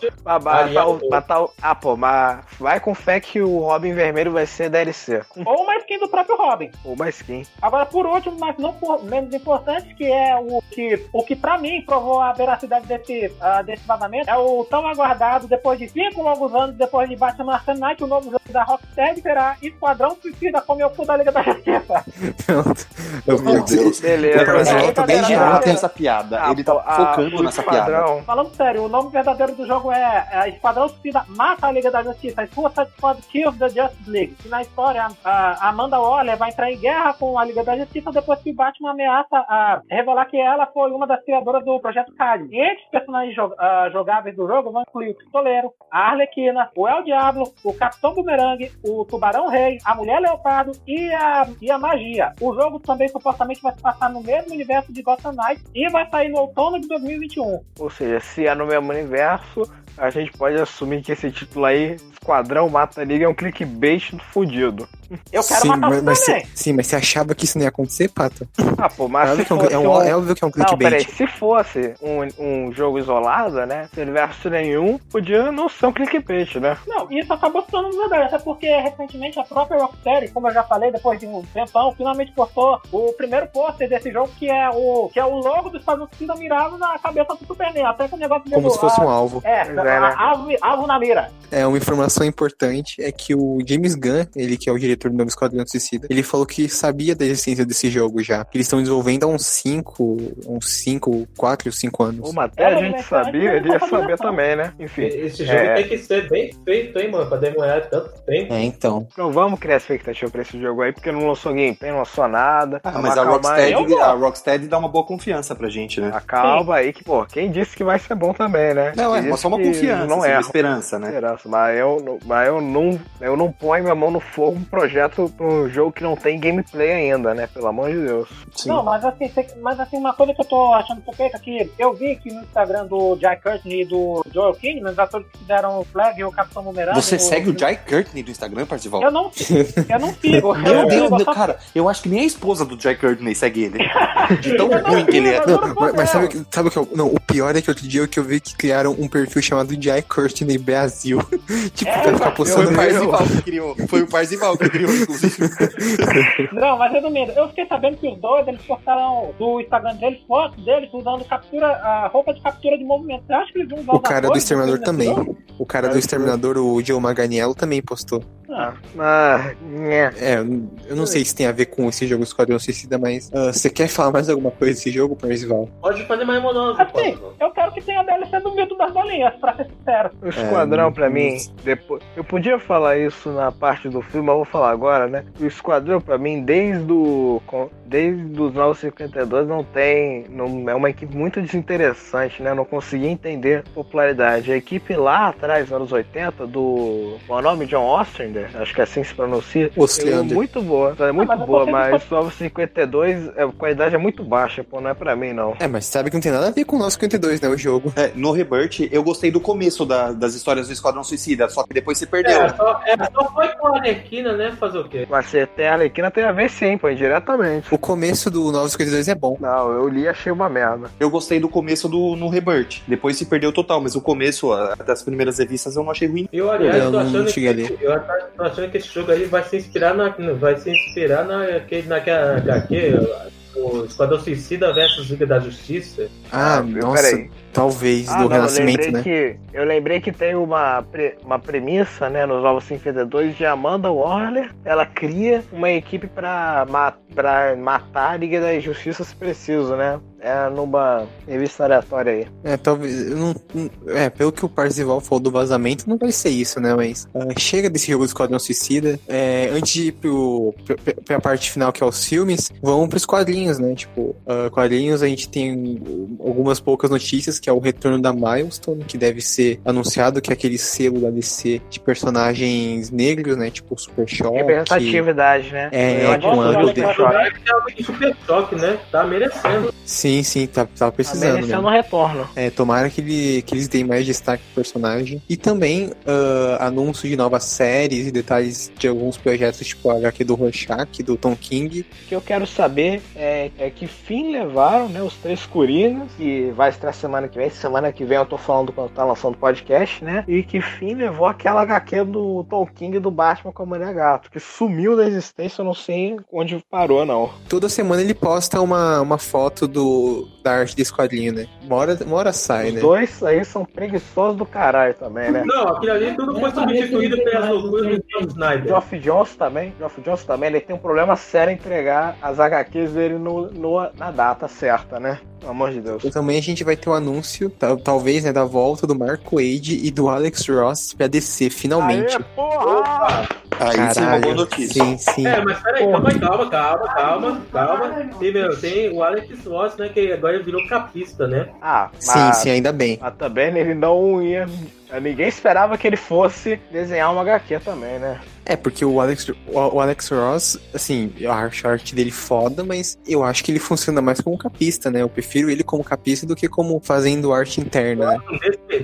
Mas tá- ah, pô, mas vai com fé que o Robin Vermelho vai ser DLC. Ou uma skin do próprio Robin. Ou uma skin. Agora, por último, mas não por menos importante, que é o que, o que pra mim provou a veracidade desse, ah, desse vazamento, é o tão aguardado, depois de cinco longos anos, depois de Batman Arkham Knight, o novo jogo da Rocksteady terá Esquadrão Suicida comeu o cu da Liga da Justiça. Pronto. Meu Deus. Beleza. O Parzival tá bem Desde errado. ontem essa piada. Ah, Ele tá ah, focando nessa piada. Falando sério, o nome verdadeiro do jogo é, é Esquadrão Suicida Mata a Liga da Justiça. Suicide Squad Kills the Justice League. E na história, a a Amanda Waller vai entrar em guerra com a Liga da Justiça depois que Batman ameaça a revelar que ela foi uma das criadoras do Projeto Cali. E entre os personagens jo- ah, jogáveis do jogo vão incluir o Pistoleiro, a Arlequina, o El Diablo, o Capitão Boomerang, o Tubarão Rei, a Mulher Leopardo e a, e a Magia. O jogo também supostamente vai se passar no mesmo universo de Gotham Knights e vai sair no outono de 2021. Ou seja, se é no mesmo universo, a gente pode assumir que esse título aí, Esquadrão Mata a Liga, é um clickbait fudido. Eu quero sim, matar mas, você mas sim, mas você achava que isso não ia acontecer, Pato? Ah, pô, mas É óbvio que é um, é, um, um- é óbvio que é um Não, peraí, clickbait. se fosse um, um jogo isolado, né? Sem universo nenhum, podia não ser um clickbait, né? Não, isso acabou se tornando verdade, até porque recentemente a própria Rocksteady, como eu já falei, depois de um tempão, finalmente postou o primeiro pôster desse jogo, que é o que é o logo do Esquadrão Suicida mirado na cabeça do Superman, até que o negócio Como se fosse um alvo. É, Pois é, né? alvo, alvo na mira. É, uma informação importante é que o James Gunn, ele que é o diretor do novo Esquadrão Suicida, ele falou que sabia da existência desse jogo já. Que eles estão desenvolvendo há uns 5, uns 5, 4, 5 anos. Uma até a gente mas sabia, ele ia uma saber também, né? Enfim. Esse jogo É. tem que ser bem feito, hein, mano? Pra demorar tanto tempo. É, então. Não vamos criar expectativa pra esse jogo aí, porque não lançou gameplay, não lançou nada. Ah, mas a. Rocksteady, a Rocksteady dá uma boa confiança pra gente, né? Acalma aí que, pô, quem disse que vai ser bom também, né? Não, é só uma que confiança, Não assim, é. esperança, né? Esperança, mas eu, não- mas eu não, eu não ponho minha mão no fogo um projeto pra um jogo que não tem gameplay ainda, né? Pelo amor de Deus. Sim. Não, mas assim, mas assim, uma coisa que eu tô achando é que eu vi que no Instagram do Jack Courtney e do Joel Kinnaman, os atores que fizeram o Flag e o Capitão Boomerang... Você segue o Jai Courtney do Instagram, Parzival? Eu não, eu não sigo. Meu eu Deus, meu, cara, eu acho que nem a esposa do Jai Courtney segue ele. De tão Eu ruim que ele é. eu Não, mas, mas sabe, vou o que- sabe o que é o. Não, o pior é que outro dia que eu vi que criaram um perfil chamado Jai Courtney Brasil. tipo, É, pra ficar Foi postando o meu. Parzival que criou. Foi o Parzival que criou, inclusive. Não, mas resumindo, eu fiquei sabendo que os dois, eles postaram do Instagram deles fotos deles usando captura, a roupa de captura de movimento. Você acha que eles vão usar O cara do Exterminador também. O cara do Exterminador, o Joe Maganiello, também postou. Ah, Ah. É, eu não sei se tem a ver com esse jogo Esquadrão Suicida, mas ah, você quer falar mais alguma coisa desse jogo, Parzival? Pode fazer mais monólogo, assim, pode. eu quero que tenha DLC do mito das bolinhas, pra ser sincero. O Esquadrão, É, pra mim, depois. Eu podia falar isso na parte do filme, mas vou falar agora, né? O Esquadrão, pra mim, desde o. Desde os 952 não tem. Não, é uma equipe muito desinteressante, né? Eu não consegui entender a popularidade. A equipe lá atrás, nos anos 80, do. Qual é o nome? John Ostrander, acho que é assim que se pronuncia. É Ostrander. muito boa, é muito mas eu boa, mas os 952, a qualidade é muito baixa, pô, não é pra mim não. É, mas sabe que não tem nada a ver com o 952, né? O jogo. É, no Rebirth, eu gostei do começo da- das histórias do Esquadrão Suicida, só que depois se perdeu. É, só, é, só foi com a Arlequina, né? Fazer o quê? Mas se tem a Arlequina tem a ver sim, pô, indiretamente. O começo do 952 é bom. Não, eu li e achei uma merda. Eu gostei do começo do no Rebirth. Depois se perdeu total, mas o começo das primeiras revistas eu não achei ruim. Eu, aliás, Eu tô não achando, cheguei a que, eu tô achando que esse jogo aí vai se inspirar na. Vai se inspirar naquele, naquela HQ, o Esquadrão Suicida versus Liga da Justiça. Ah, nossa, peraí. Talvez, Ah, do não, Renascimento, eu né? que eu lembrei que tem uma, pre- uma premissa, né, nos Novos 52 de Amanda Waller. Ela cria uma equipe pra, ma pra matar a Liga da Justiça se preciso, né? É numa revista aleatória aí. É, talvez. Não, é, pelo que o Parzival falou do vazamento, não vai ser isso, né? Mas ah, chega desse jogo do Esquadrão Suicida. É, antes de ir pro, pra, pra parte final, que é os filmes, vamos pros quadrinhos, né? Tipo, ah, quadrinhos a gente tem algumas poucas notícias, que é o retorno da Milestone, que deve ser anunciado, que é aquele selo da DC de personagens negros, né? Tipo, Super Shock. Representatividade, né? É, é, com o ângulo Super de- Choque. Super Choque, né? Tá merecendo. Sim, sim, tá, tava Tá precisando, né? merecendo um retorno. É, tomara que, ele, que eles deem mais destaque pro personagem. E também ah, anúncio de novas séries e detalhes de alguns projetos, tipo a HQ do Rorschach, do Tom King. O que eu quero saber é, é que fim levaram, né, os três Coringas, que vai estrear semana que vem. Semana que vem eu tô falando quando tá lançando podcast, né? E que fim levou aquela HQ do Tom King do Batman com a Mulher Gato, que sumiu da existência, eu não sei onde parou, não. Toda semana ele posta uma, uma foto do, da arte desse quadrinho, né? Uma hora, uma hora sai, Os né? dois aí são preguiçosos do caralho também, né? Não, aquilo ali tudo foi substituído pelas loucuras do John Snyder. Geoff Jones também, Geoff Jones também, ele tem um problema sério em entregar as HQs dele no, no- na data certa, né? Pelo amor de Deus. E também a gente vai ter o anúncio, tal- talvez, né, da volta do Mark Wade e do Alex Ross pra DC, finalmente. Aê, porra! Aí sim, uma boa notícia. Sim, sim. É, mas peraí, calma, aí, calma, calma, calma, calma. Tem, meu, tem o Alex Ross, né, que agora virou capista, né? Ah, Sim, mas, sim, ainda bem. mas também ele não ia. Ninguém esperava que ele fosse desenhar uma HQ também, né? É, porque o Alex, o, Alex Ross, assim, eu acho a arte dele foda, mas eu acho que ele funciona mais como capista, né? Eu prefiro ele como capista do que como fazendo arte interna, né?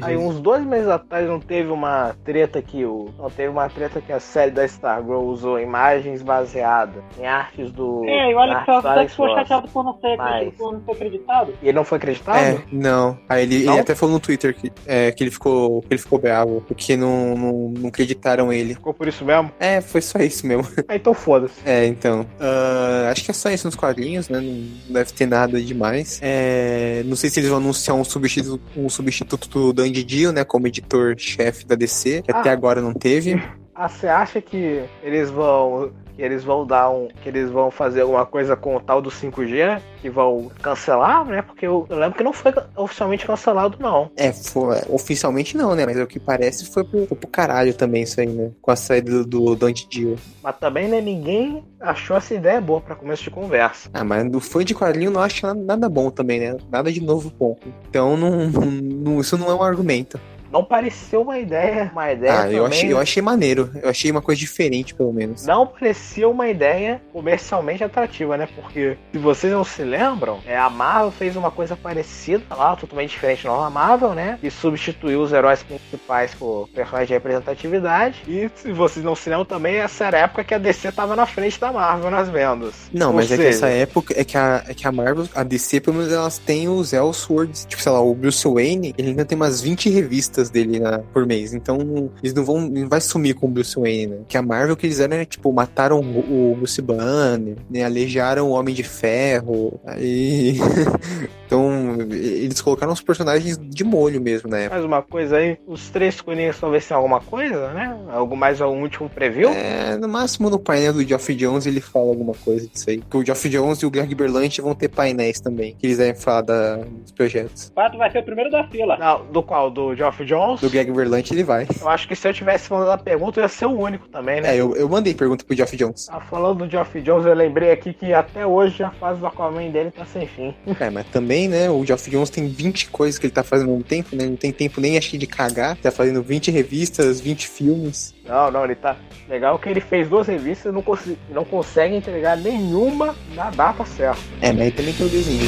Aí uns dois meses atrás não teve uma treta que o. Não teve uma treta que a série da Stargirl usou imagens baseadas em artes do. É, e o Alex Ross até Ross. chateado por não ser, Mas- por não ser acreditado. E ele não foi acreditado? É, não. Aí ele, Não? ele até falou no Twitter que, é, que ele ficou ele ficou bravo, porque não, não, não acreditaram ele. Ficou por isso mesmo? É, foi só isso mesmo. Ah, então foda-se. É, então. ah, acho que é só isso nos quadrinhos, né? Não deve ter nada demais. É, não sei se eles vão anunciar um substituto, um substituto do Dandy Dio, né? Como editor-chefe da DC, que Ah. até agora não teve. Ah, você acha que eles vão. Que eles vão dar um. Que eles vão fazer alguma coisa com o tal do 5G? Que vão cancelar, né? Porque eu, eu lembro que não foi oficialmente cancelado, não. É, foi, oficialmente não, né? Mas o que parece foi pro, foi pro caralho também isso aí, né? Com a saída do, do Dandy Dio. Mas também, né, ninguém achou essa ideia boa pra começo de conversa. Ah, mas do fã de quadrinho não acha nada, nada bom também, né? Nada de novo ponto. Então não, não- isso não é um argumento. Não pareceu uma ideia. Uma ideia. Ah, eu achei, eu achei maneiro. Eu achei uma coisa diferente, pelo menos. Não parecia uma ideia comercialmente atrativa, né? Porque, se vocês não se lembram, é, a Marvel fez uma coisa parecida lá, totalmente diferente não a Marvel, né? E substituiu os heróis principais por personagens de representatividade. E, se vocês não se lembram também, essa era a época que a DC tava na frente da Marvel nas vendas. Não, Ou mas é que seja, essa época é que, a, é que a Marvel, a DC, pelo menos elas têm os Elseworlds. Tipo, sei lá, o Bruce Wayne, ele ainda tem umas 20 revistas dele na- por mês. Então, eles não vão. Não vai sumir com o Bruce Wayne, né? Que a Marvel que eles fizeram é, tipo, mataram o, o Bruce Banner, né? Aleijaram o Homem de Ferro. Aí. então, eles colocaram os personagens de molho mesmo época. Mais uma coisa aí, os três coelhinhos talvez tenham alguma coisa, né? Algo mais algum último preview? É, no máximo no painel do Geoff Jones ele fala alguma coisa disso aí. Porque o Geoff Jones e o Greg Berlanti vão ter painéis também, que eles devem falar da- dos projetos. O Pato vai ser o primeiro da fila. Não, do qual? Do Geoff Do Greg Berlanti ele vai. Eu acho que se eu tivesse mandado a pergunta, eu ia ser o único também, né? É, eu, eu mandei pergunta pro Geoff Jones. Ah, falando do Geoff Jones, eu lembrei aqui que até hoje a fase do Aquaman dele tá sem fim. É, mas também, né, o Geoff Jones tem 20 coisas que ele tá fazendo ao mesmo tempo, né? Não tem tempo nem que de cagar. Tá fazendo 20 revistas, 20 filmes. Não, não, ele tá. Legal que ele fez duas revistas e não, consi- não consegue entregar nenhuma na data certa. É, mas ele também tem o desenho,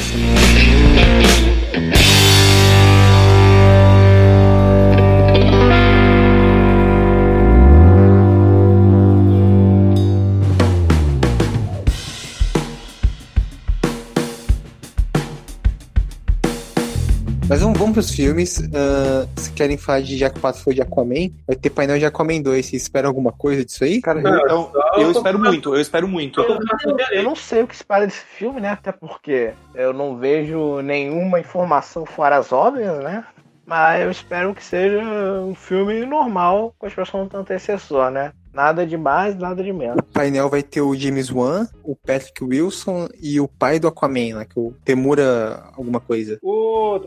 Mas vamos, vamos pros filmes. Ah, se querem falar de já que o Pato foi de Aquaman, vai ter painel de Aquaman 2. Vocês esperam alguma coisa disso aí? Cara, Não, então, só- eu espero muito, eu espero muito. Eu não sei o que espera desse filme, né? Até porque eu não vejo nenhuma informação fora as óbvias, né? Mas eu espero que seja um filme normal com as pessoas do antecessor, né? Nada de mais, nada de menos. O painel vai ter o James Wan, o Patrick Wilson e o pai do Aquaman, lá, que o Temura alguma coisa. O,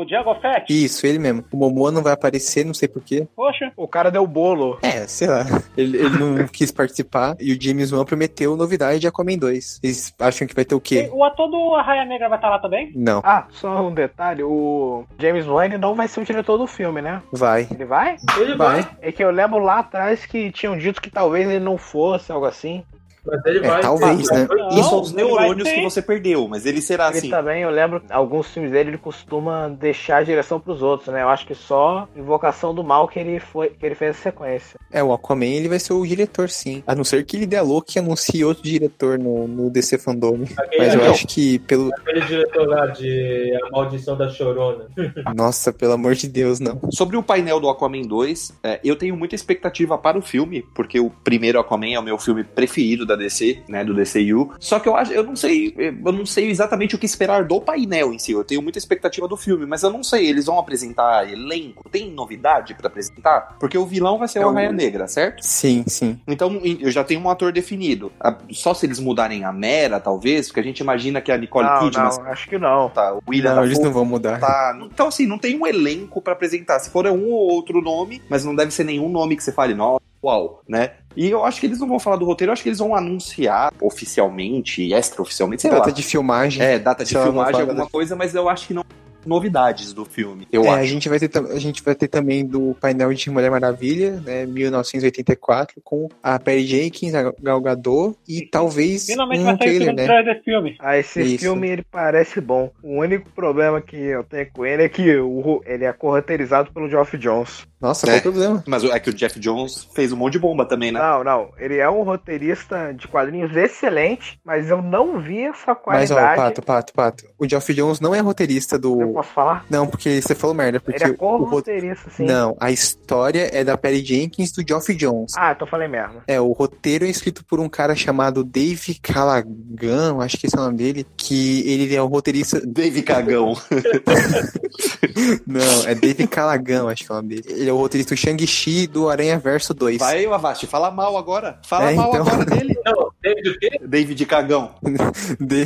o Diego Fett. Isso, ele mesmo. O Momoa não vai aparecer, não sei porquê. Poxa, O cara deu bolo. É, sei lá. Ele, ele não quis participar. E o James Wan prometeu novidade de Aquaman 2. Vocês acham que vai ter o quê? o ator do Arraia Negra vai estar lá também? Não, Ah, só um detalhe, o James Wan ele não vai ser o diretor do filme, né? vai. Ele vai? Ele vai, Vai. É que eu lembro lá atrás que tinham dito que talvez ele não fosse, algo assim. Mas ele É, vai. talvez, né? Não, Isso são os neurônios que você perdeu, mas ele será Ele assim. também, eu lembro, alguns filmes dele ele costuma deixar a direção pros outros, né? Eu acho que só Invocação do Mal que ele foi, que ele fez a sequência. É, o Aquaman ele vai ser o diretor, sim. A não ser que ele dê a louca e anuncie outro diretor no, no DC Fandom. Aquele, Mas eu acho que pelo. aquele diretor lá de A Maldição da Chorona. Nossa, pelo amor de Deus, não. Sobre o painel do Aquaman 2, é, eu tenho muita expectativa para o filme, porque o primeiro Aquaman é o meu filme preferido da DC, né, do DCU. Só que eu acho, eu não sei, eu não sei exatamente o que esperar do painel em si. Eu tenho muita expectativa do filme, mas eu não sei, eles vão apresentar elenco? Tem novidade pra apresentar? Porque o vilão vai ser É o Raia Negra, certo? Sim, sim. Então eu já tenho um ator definido. Só se eles mudarem a Mera, talvez, porque a gente imagina que a Nicole Não, Kidman não, acho que não. tá, o William Não, eles Dafoe não vão mudar. tá. Então, assim, não tem um elenco pra apresentar. Se for um ou outro nome, mas não deve ser nenhum nome que você fale, nossa, uau, né? E eu acho que eles não vão falar do roteiro, eu acho que eles vão anunciar oficialmente, extra-oficialmente, sei Data lá. de filmagem. É, data de não filmagem, alguma coisa, mas eu acho que não novidades do filme. Eu É, a acho. gente, vai ter, a gente vai ter também do painel de Mulher Maravilha, né, 1984, com a Perry Jenkins, a Gal Gadot e talvez Finalmente um vai sair trailer, né? desse filme. Ah, esse Isso. filme ele parece bom. O único problema que eu tenho com ele é que o, ele é corroteirizado pelo Geoff Jones. Nossa, É. qual o problema? Mas é que o Jeff Jones fez um monte de bomba também, né? Não, não. Ele é um roteirista de quadrinhos excelente, mas eu não vi essa Mas, ó, qualidade. Pato, Pato, Pato. O Geoff Jones não é roteirista Eu do. posso falar? Não, porque você falou merda. Porque Ele é corroteirista, sim. Não, a história é da Perry Jenkins do Geoff Jones. Ah, então falei merda. É, o roteiro é escrito por um cara chamado Dave Callaghan, acho que esse é o nome dele, que ele é o roteirista. Dave Cagão. Não, é Dave Callaghan, acho que é o nome dele. Ele é o roteirista do Shang-Chi do Aranha Verso 2. Vai, Avast, fala mal agora. Fala É, mal então. agora dele. Não, David o quê? David Cagão. De...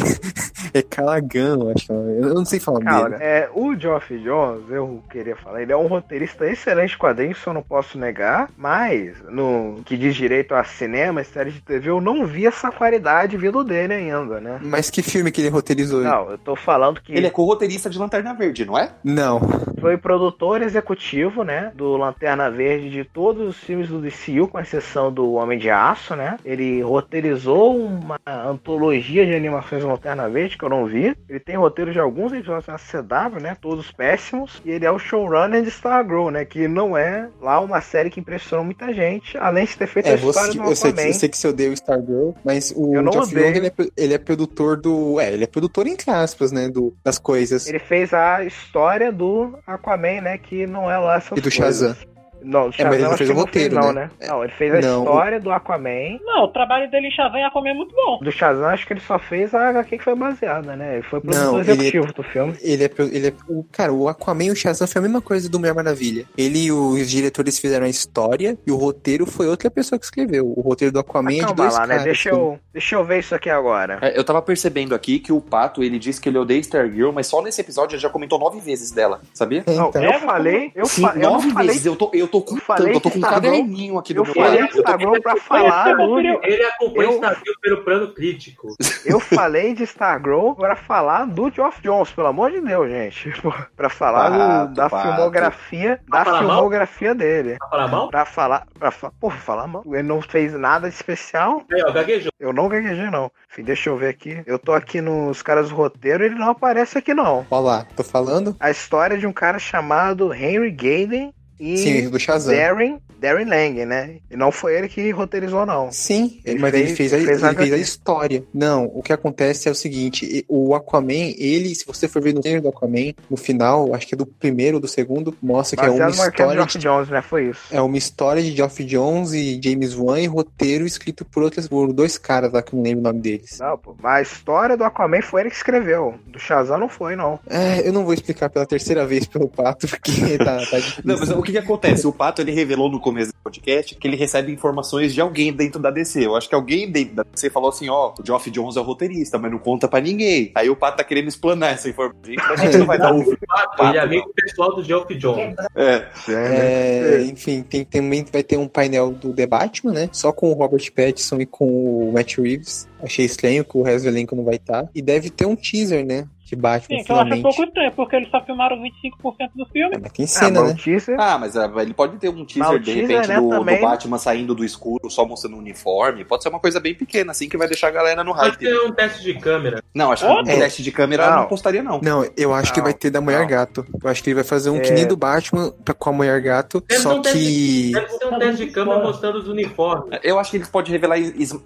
É Callaghan, acho que é. Eu não sei falar Cara, dele. é, o Geoff Jones, eu queria falar, ele é um roteirista excelente de quadrinhos, eu não posso negar, mas no que diz direito a cinema e séries de TV, eu não vi essa qualidade vindo dele ainda, né? Mas que filme que ele roteirizou? Não, eu tô falando que Ele é co-roteirista de Lanterna Verde, não é? Não. foi produtor executivo, né, do Lanterna Verde de todos os filmes do DCU, com exceção do Homem de Aço, né? Ele roteirizou uma antologia de animações do Lanterna Verde que eu não vi. Ele tem roteiro de alguns episódios da CW, né, todos péssimos. E ele é o showrunner de Stargirl, né, que não é lá uma série que impressionou muita gente, além de ter feito a É, história você, do eu, sei eu sei que você odeia o Stargirl, mas o Eu não odeio. Jones, ele é, ele é produtor do... É, ele é produtor entre aspas, né, do, das coisas. Ele fez a história do Aquaman, né, que não é lá essas E do coisas. Shazam. глаза. Não, o É, mas ele Shazam não fez o não fez, roteiro, não, né? né? Não, ele fez a Não, o- história do Aquaman. Não, o trabalho dele em Shazam e Aquaman é muito bom. Do Shazam, acho que ele só fez a HQ que foi baseada, né? Ele foi produtor Não, ele- executivo do filme. Ele é, ele é. O, cara, o Aquaman e o Shazam foi a mesma coisa do Mulher Maravilha. Ele e os diretores fizeram a história e o roteiro foi outra pessoa que escreveu. O roteiro do Aquaman é de dois lá, né? caras. Deixa eu, deixa eu ver isso aqui agora. É, Eu tava percebendo aqui que o Pato, ele disse que ele odeia Stargirl, mas só nesse episódio ele já comentou nove vezes dela, sabia? É, Não, então. eu falei, eu, Sim, fa eu não nove falei, vezes. Eu tô, eu tô com falei eu tô com um Stargirl- caderninho aqui do eu meu falei lado. de Stargirl pra falar eu Ele acompanha Eu- o Stargirl pelo plano crítico. eu falei de Stargirl pra falar do Geoff Jones, pelo amor de Deus, gente. Pra falar da pato. filmografia, da Pra mal? filmografia dele. Pra falar mal? Pra falar, pra fa pô, falar mal. Ele não fez nada de especial. Aí, ó, gaguejou. Eu não gaguejei, não. Enfim, deixa eu ver aqui. Eu tô aqui nos caras do roteiro, ele não aparece aqui, não. Olha lá, tô falando? A história de um cara chamado Henry Gayden e Sim, do Shazam. Darren, Darren Lang, né? E não foi ele que roteirizou, não. Sim, Ele mas ele fez- fez, a, fez ele fez a história. Não, o que acontece é o seguinte: o Aquaman, ele, se você for ver no trailer do Aquaman, no final, acho que é do primeiro ou do segundo, mostra que é uma arquivo de história Geoff de Jones, né? Foi isso. É uma história de Geoff Jones e James Wan e roteiro escrito por outras por dois caras lá que eu não lembro o nome deles. Não, pô. Mas a história do Aquaman foi ele que escreveu. Do Shazam não foi, não. É, eu não vou explicar pela terceira vez pelo pato, porque tá, tá difícil. Não, mas o que, que acontece? O Pato ele revelou no começo do podcast que ele recebe informações de alguém dentro da DC. Eu acho que alguém dentro da DC falou assim: ó, o Geoff Jones é o roteirista, mas não conta pra ninguém. Aí o Pato tá querendo explanar essa informação. A gente não vai dar ouvido. Pato, ele é amigo pessoal do Geoff Jones. É. É, enfim, tem, também vai ter um painel do The Batman, né? Só com o Robert Pattinson e com o Matt Reeves. Achei estranho que o resto do elenco não vai estar. E deve ter um teaser, né? De Batman, Sim, que eu acho finalmente. pouco estranho, porque eles só filmaram 25% do filme. É, mas tem Ah, cena, mas né? teaser- Ah, mas ah, ele pode ter um teaser, Mas o de teaser, repente, né, do, do Batman saindo do escuro, só mostrando o uniforme. Pode ser uma coisa bem pequena, assim, que vai deixar a galera no Pode hype. ter um teste de câmera. Não, acho que um teste de câmera eu não. não postaria, não. Não, eu acho que Não, vai ter da Mulher não. Gato. Eu acho que ele vai fazer um É. que nem do Batman pra- com a Mulher Gato, Deve só um que... Deve ser um teste de câmera mostrando os uniformes. Eu acho que eles podem revelar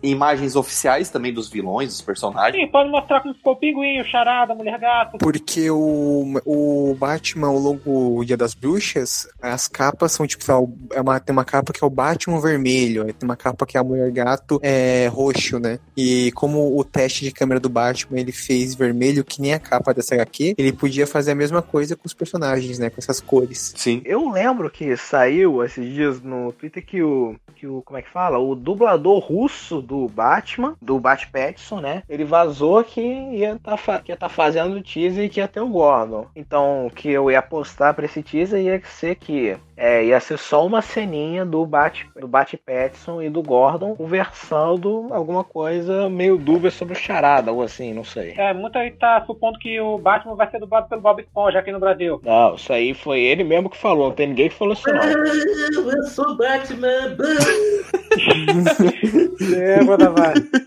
imagens oficiais também dos vilões, dos personagens. Sim, pode mostrar como ficou o pinguim, o charada, a Mulher Gato. Porque o, o Batman, ao longo do Dia das Bruxas, as capas são tipo, é uma, tem uma capa que é o Batman vermelho, tem uma capa que é a Mulher Gato é roxo, né? E como o teste de câmera do Batman ele fez vermelho, que nem a capa dessa HQ, ele podia fazer a mesma coisa com os personagens, né? Com essas cores. Sim. Eu lembro que saiu esses dias no Twitter que o, que o. Como é que fala? O dublador russo do Batman, do Bat Pattinson, né? Ele vazou que ia tá, fa- que ia tá fazendo o teaser que ia ter o Gordon. Então, o que eu ia postar pra esse teaser ia ser que é, ia ser só uma ceninha do Bat, do Bat Pattinson e do Gordon conversando alguma coisa meio dúvida sobre o charada, ou assim, não sei. É, muita gente tá supondo que o Batman vai ser dublado pelo Bob Esponja aqui no Brasil. Não, isso aí foi ele mesmo que falou, não tem ninguém que falou isso não. Eu sou Batman. É.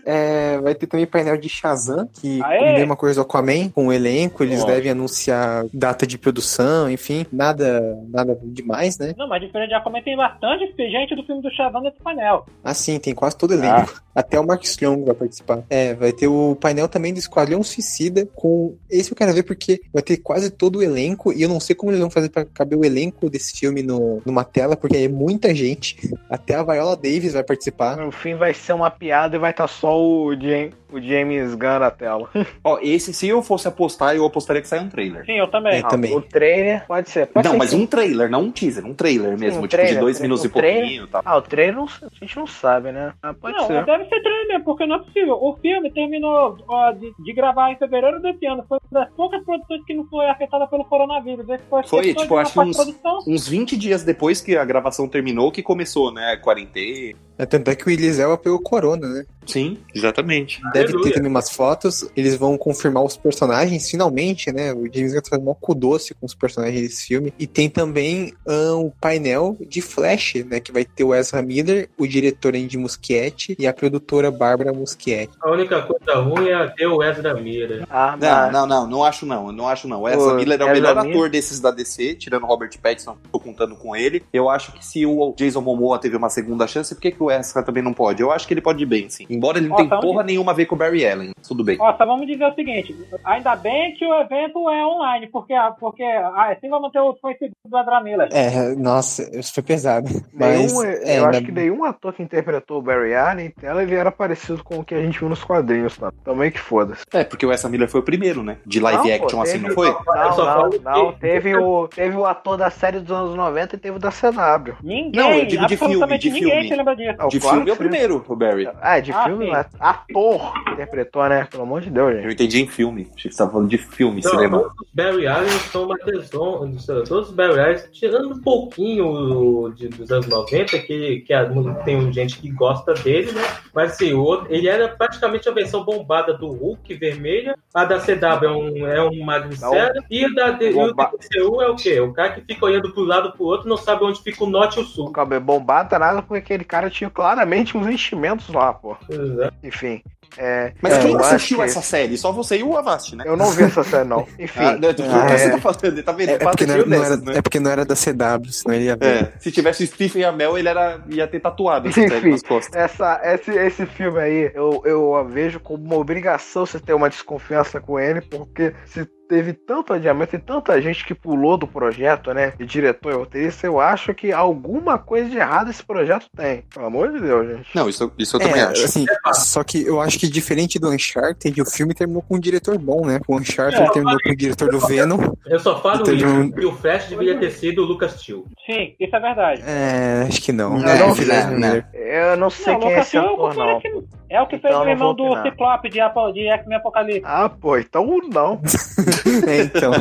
É, vai ter também painel de Shazam, que Aê! mesma coisa do Aquaman, com o elenco, eles Ó. devem anunciar data de produção, enfim, nada, nada demais, né? Não, mas diferente de Aquaman tem bastante gente do filme do Shazam nesse painel. Assim, tem quase todo elenco. Até o Mark Strong vai participar. É, vai ter o painel também do Esquadrão Suicida com. Esse eu quero ver porque vai ter quase todo o elenco e eu não sei como eles vão fazer pra caber o elenco desse filme no, numa tela, porque é muita gente. Até a Viola Davis vai participar. No fim vai ser uma piada e vai estar só o, Jam- o James Gunn na tela. Ó, esse, se eu fosse apostar, eu apostaria que sai um trailer. Sim, eu também. É, também. O trailer pode ser. Pode não, ser mas que- um trailer, não um teaser, um trailer mesmo, um tipo trailer, de dois um minutos e trailer. pouquinho e tal. Ah, o trailer não- a gente não sabe, né? Ah, pode não, ser. deve ser trailer mesmo, porque não é possível. O filme terminou ó, de, de gravar em fevereiro desse ano. Foi uma das poucas produções que não foi afetada pelo coronavírus. Esse foi, Foi, tipo, acho que uns-. Uns 20 dias depois que a gravação terminou, que começou, né, a quarentena. É, tanto é que o Elba pegou corona, né? Sim, exatamente. Deve ter Aleluia. também umas fotos. Eles vão confirmar os personagens, finalmente, né? O James Gunn tá fazendo mó cu doce com os personagens desse filme. E tem também ah, o painel de Flash, né? Que vai ter o Ezra Miller, o diretor Andy Muschietti e a produtora Bárbara Muschietti. A única coisa ruim é ter o Ezra Miller. Ah, Não, não, não, não acho não, não acho não. O Ezra O Miller é o Ezra melhor Miller- ator desses da DC, tirando o Robert Pattinson, tô contando com ele. Eu acho que se o Jason Momoa teve uma segunda chance, por que, que o Ezra também não pode? Eu acho que ele pode ir bem, sim. Embora ele não tenha tá porra nenhuma a ver com o Barry Allen, tudo bem. Ó, só vamos dizer o seguinte: ainda bem que o evento é online, porque, porque ah, assim vai manter o conhecido do Ezra Miller. É, nossa, isso foi pesado. Mas, Nenhum, é, eu ainda- acho que nenhum ator que interpretou o Barry Allen, ela ele era parecido com o que a gente viu nos quadrinhos, tá? Também que foda-se. É, porque o Ezra Miller foi o primeiro, né? De live Não, pô, action assim, teve- não foi? Não, não, não. Teve o, teve o ator da série dos anos 90 e teve o da CW. Ninguém, Não, eu digo de filme, absolutamente de ninguém filme. se lembra disso. De claro filme é o primeiro, o Barry. Ah, de Ah, filme, mas ator interpretou, né? Pelo amor de Deus, gente. Eu entendi em filme. Achei que você tava falando de filme, Não, cinema. todos os Barry Allen são uma tesão. Todos os Barry Allen, tirando um pouquinho de- dos anos 90, que, que a- tem gente que gosta dele, né? Mas assim, o outro, ele era praticamente a versão bombada do Hulk vermelha. A da CW é um, é um magricela. E, a da, e o DCU é o quê? O cara que fica olhando pro lado pro outro não sabe onde fica o norte e o sul. O cabelo bombado tá nada porque aquele cara tinha claramente uns enchimentos lá, pô. Exato. Enfim. É, Mas é, quem assistiu que- essa série? Só você e o Avast, né? Eu não vi essa série, não. Enfim. Ah, não, Ah, você é. tá falando? Tá vendo? É, é porque não, era, não era- né? é porque não era da CW, senão ele ia ver. É, se tivesse o Stephen Amell, ele era, ia ter tatuado essa série Enfim. nas costas. Essa, esse, esse filme aí, eu, eu a vejo como uma obrigação você ter uma desconfiança com ele, porque se teve tanto adiamento e tanta gente que pulou do projeto, né? De diretor e roteirista, eu acho que alguma coisa de errado esse projeto tem. Pelo amor de Deus, gente. Não, isso, isso eu também É, acho. assim, só que eu acho que diferente do Uncharted, o filme terminou com um diretor bom, né? O Uncharted É, terminou com o diretor do Venom. Eu só falo isso, um- que o Flash deveria ter sido o Lucas Till. Sim, isso é verdade. É, acho que não. Não, É, não, não, Miller. Eu não sei Não, quem é Lucas esse é o ator, não. que- É o que Então fez o irmão do. Ciclope de, Apo- de X-Men Apocalipse. Ah, pô, então não. É, então.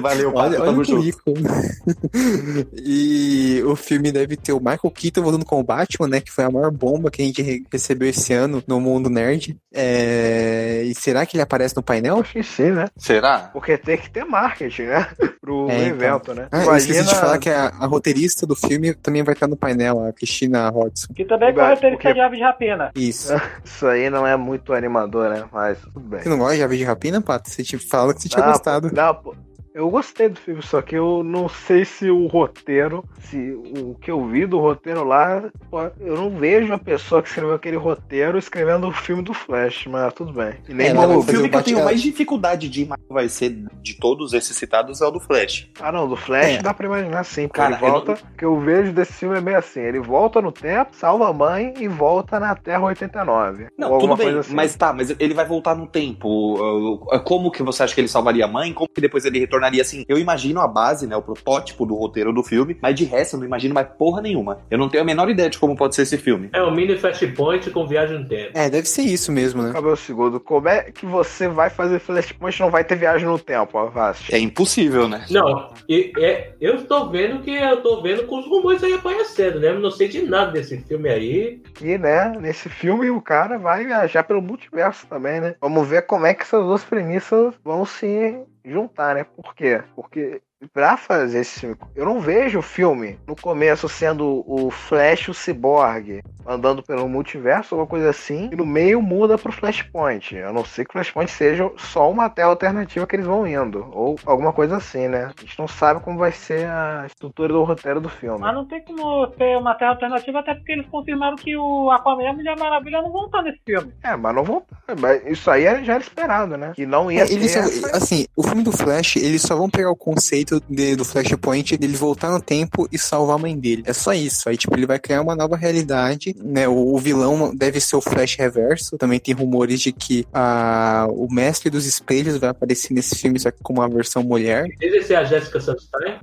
Valeu, Olha, olha tamo o junto. currículo. e o filme deve ter o Michael Keaton voltando com o Batman, né? Que foi a maior bomba que a gente re- recebeu esse ano no mundo nerd. É, E será que ele aparece no painel? Acho que sim, né? Será? Porque tem que ter marketing, né? Pro É, então. evento, né? Ah, eu esqueci de falar que a, a roteirista do filme também vai estar no painel, a Cristina Hodgson. Que também é roteirista de Aves de Rapina. Isso. Isso aí não é muito animador, né? Mas tudo bem. Você não gosta de Aves de Rapina, Pato? Você te fala que você tinha Ah, gostado. Não, pô. Eu gostei do filme, só que eu não sei se o roteiro, se o que eu vi do roteiro lá, eu não vejo a pessoa que escreveu aquele roteiro escrevendo o filme do Flash, mas tudo bem. E nem É, o filme que eu tenho mais dificuldade de imaginar vai ser de todos esses citados é o do Flash. Ah, não, do Flash É. dá pra imaginar sim. Porque Cara, ele volta. O que eu vejo desse filme é bem assim: ele volta no tempo, salva a mãe e volta na Terra 89. Não, tudo bem, coisa assim. mas tá, mas ele vai voltar no tempo. Uh, Como que você acha que ele salvaria a mãe? Como que depois ele retornaria assim? Eu imagino a base, né, o protótipo do roteiro do filme, mas de resto eu não imagino mais porra nenhuma. Eu não tenho a menor ideia de como pode ser esse filme. É um mini flashpoint com viagem no tempo. É, deve ser isso mesmo, né? Cabelo segundo, como é que você vai fazer Flashpoint e não vai ter viagem no tempo, Avast? É impossível, né? Não, e- é, eu estou vendo que eu tô vendo com os rumores aí aparecendo, né? Eu não sei de nada desse filme aí. E, né, nesse filme o cara vai viajar pelo multiverso também, né? Vamos ver como é que essas duas premissas vão se juntar, né? Por quê? Porque pra fazer esse filme, eu não vejo o filme no começo sendo o Flash, o Cyborg, andando pelo multiverso, alguma coisa assim, e no meio muda pro Flashpoint. A não ser que o Flashpoint seja só uma tela alternativa que eles vão indo, ou alguma coisa assim, né? A gente não sabe como vai ser a estrutura do roteiro do filme. Mas não tem como ter uma terra alternativa, até porque eles confirmaram que o Aquaman e a Mulher Maravilha não vão estar nesse filme. É, mas não vão. Mas isso aí já era esperado, né? Que não ia É, só- essa- assim, o filme do Flash, eles só vão pegar o conceito de- do Flashpoint dele voltar no tempo e salvar a mãe dele. É só isso. Aí, tipo, ele vai criar uma nova realidade, né? O, o vilão deve ser o Flash Reverso. Também tem rumores de que a, o Mestre dos Espelhos vai aparecer nesse filme, só que com uma versão mulher. Deve ser a Jessica.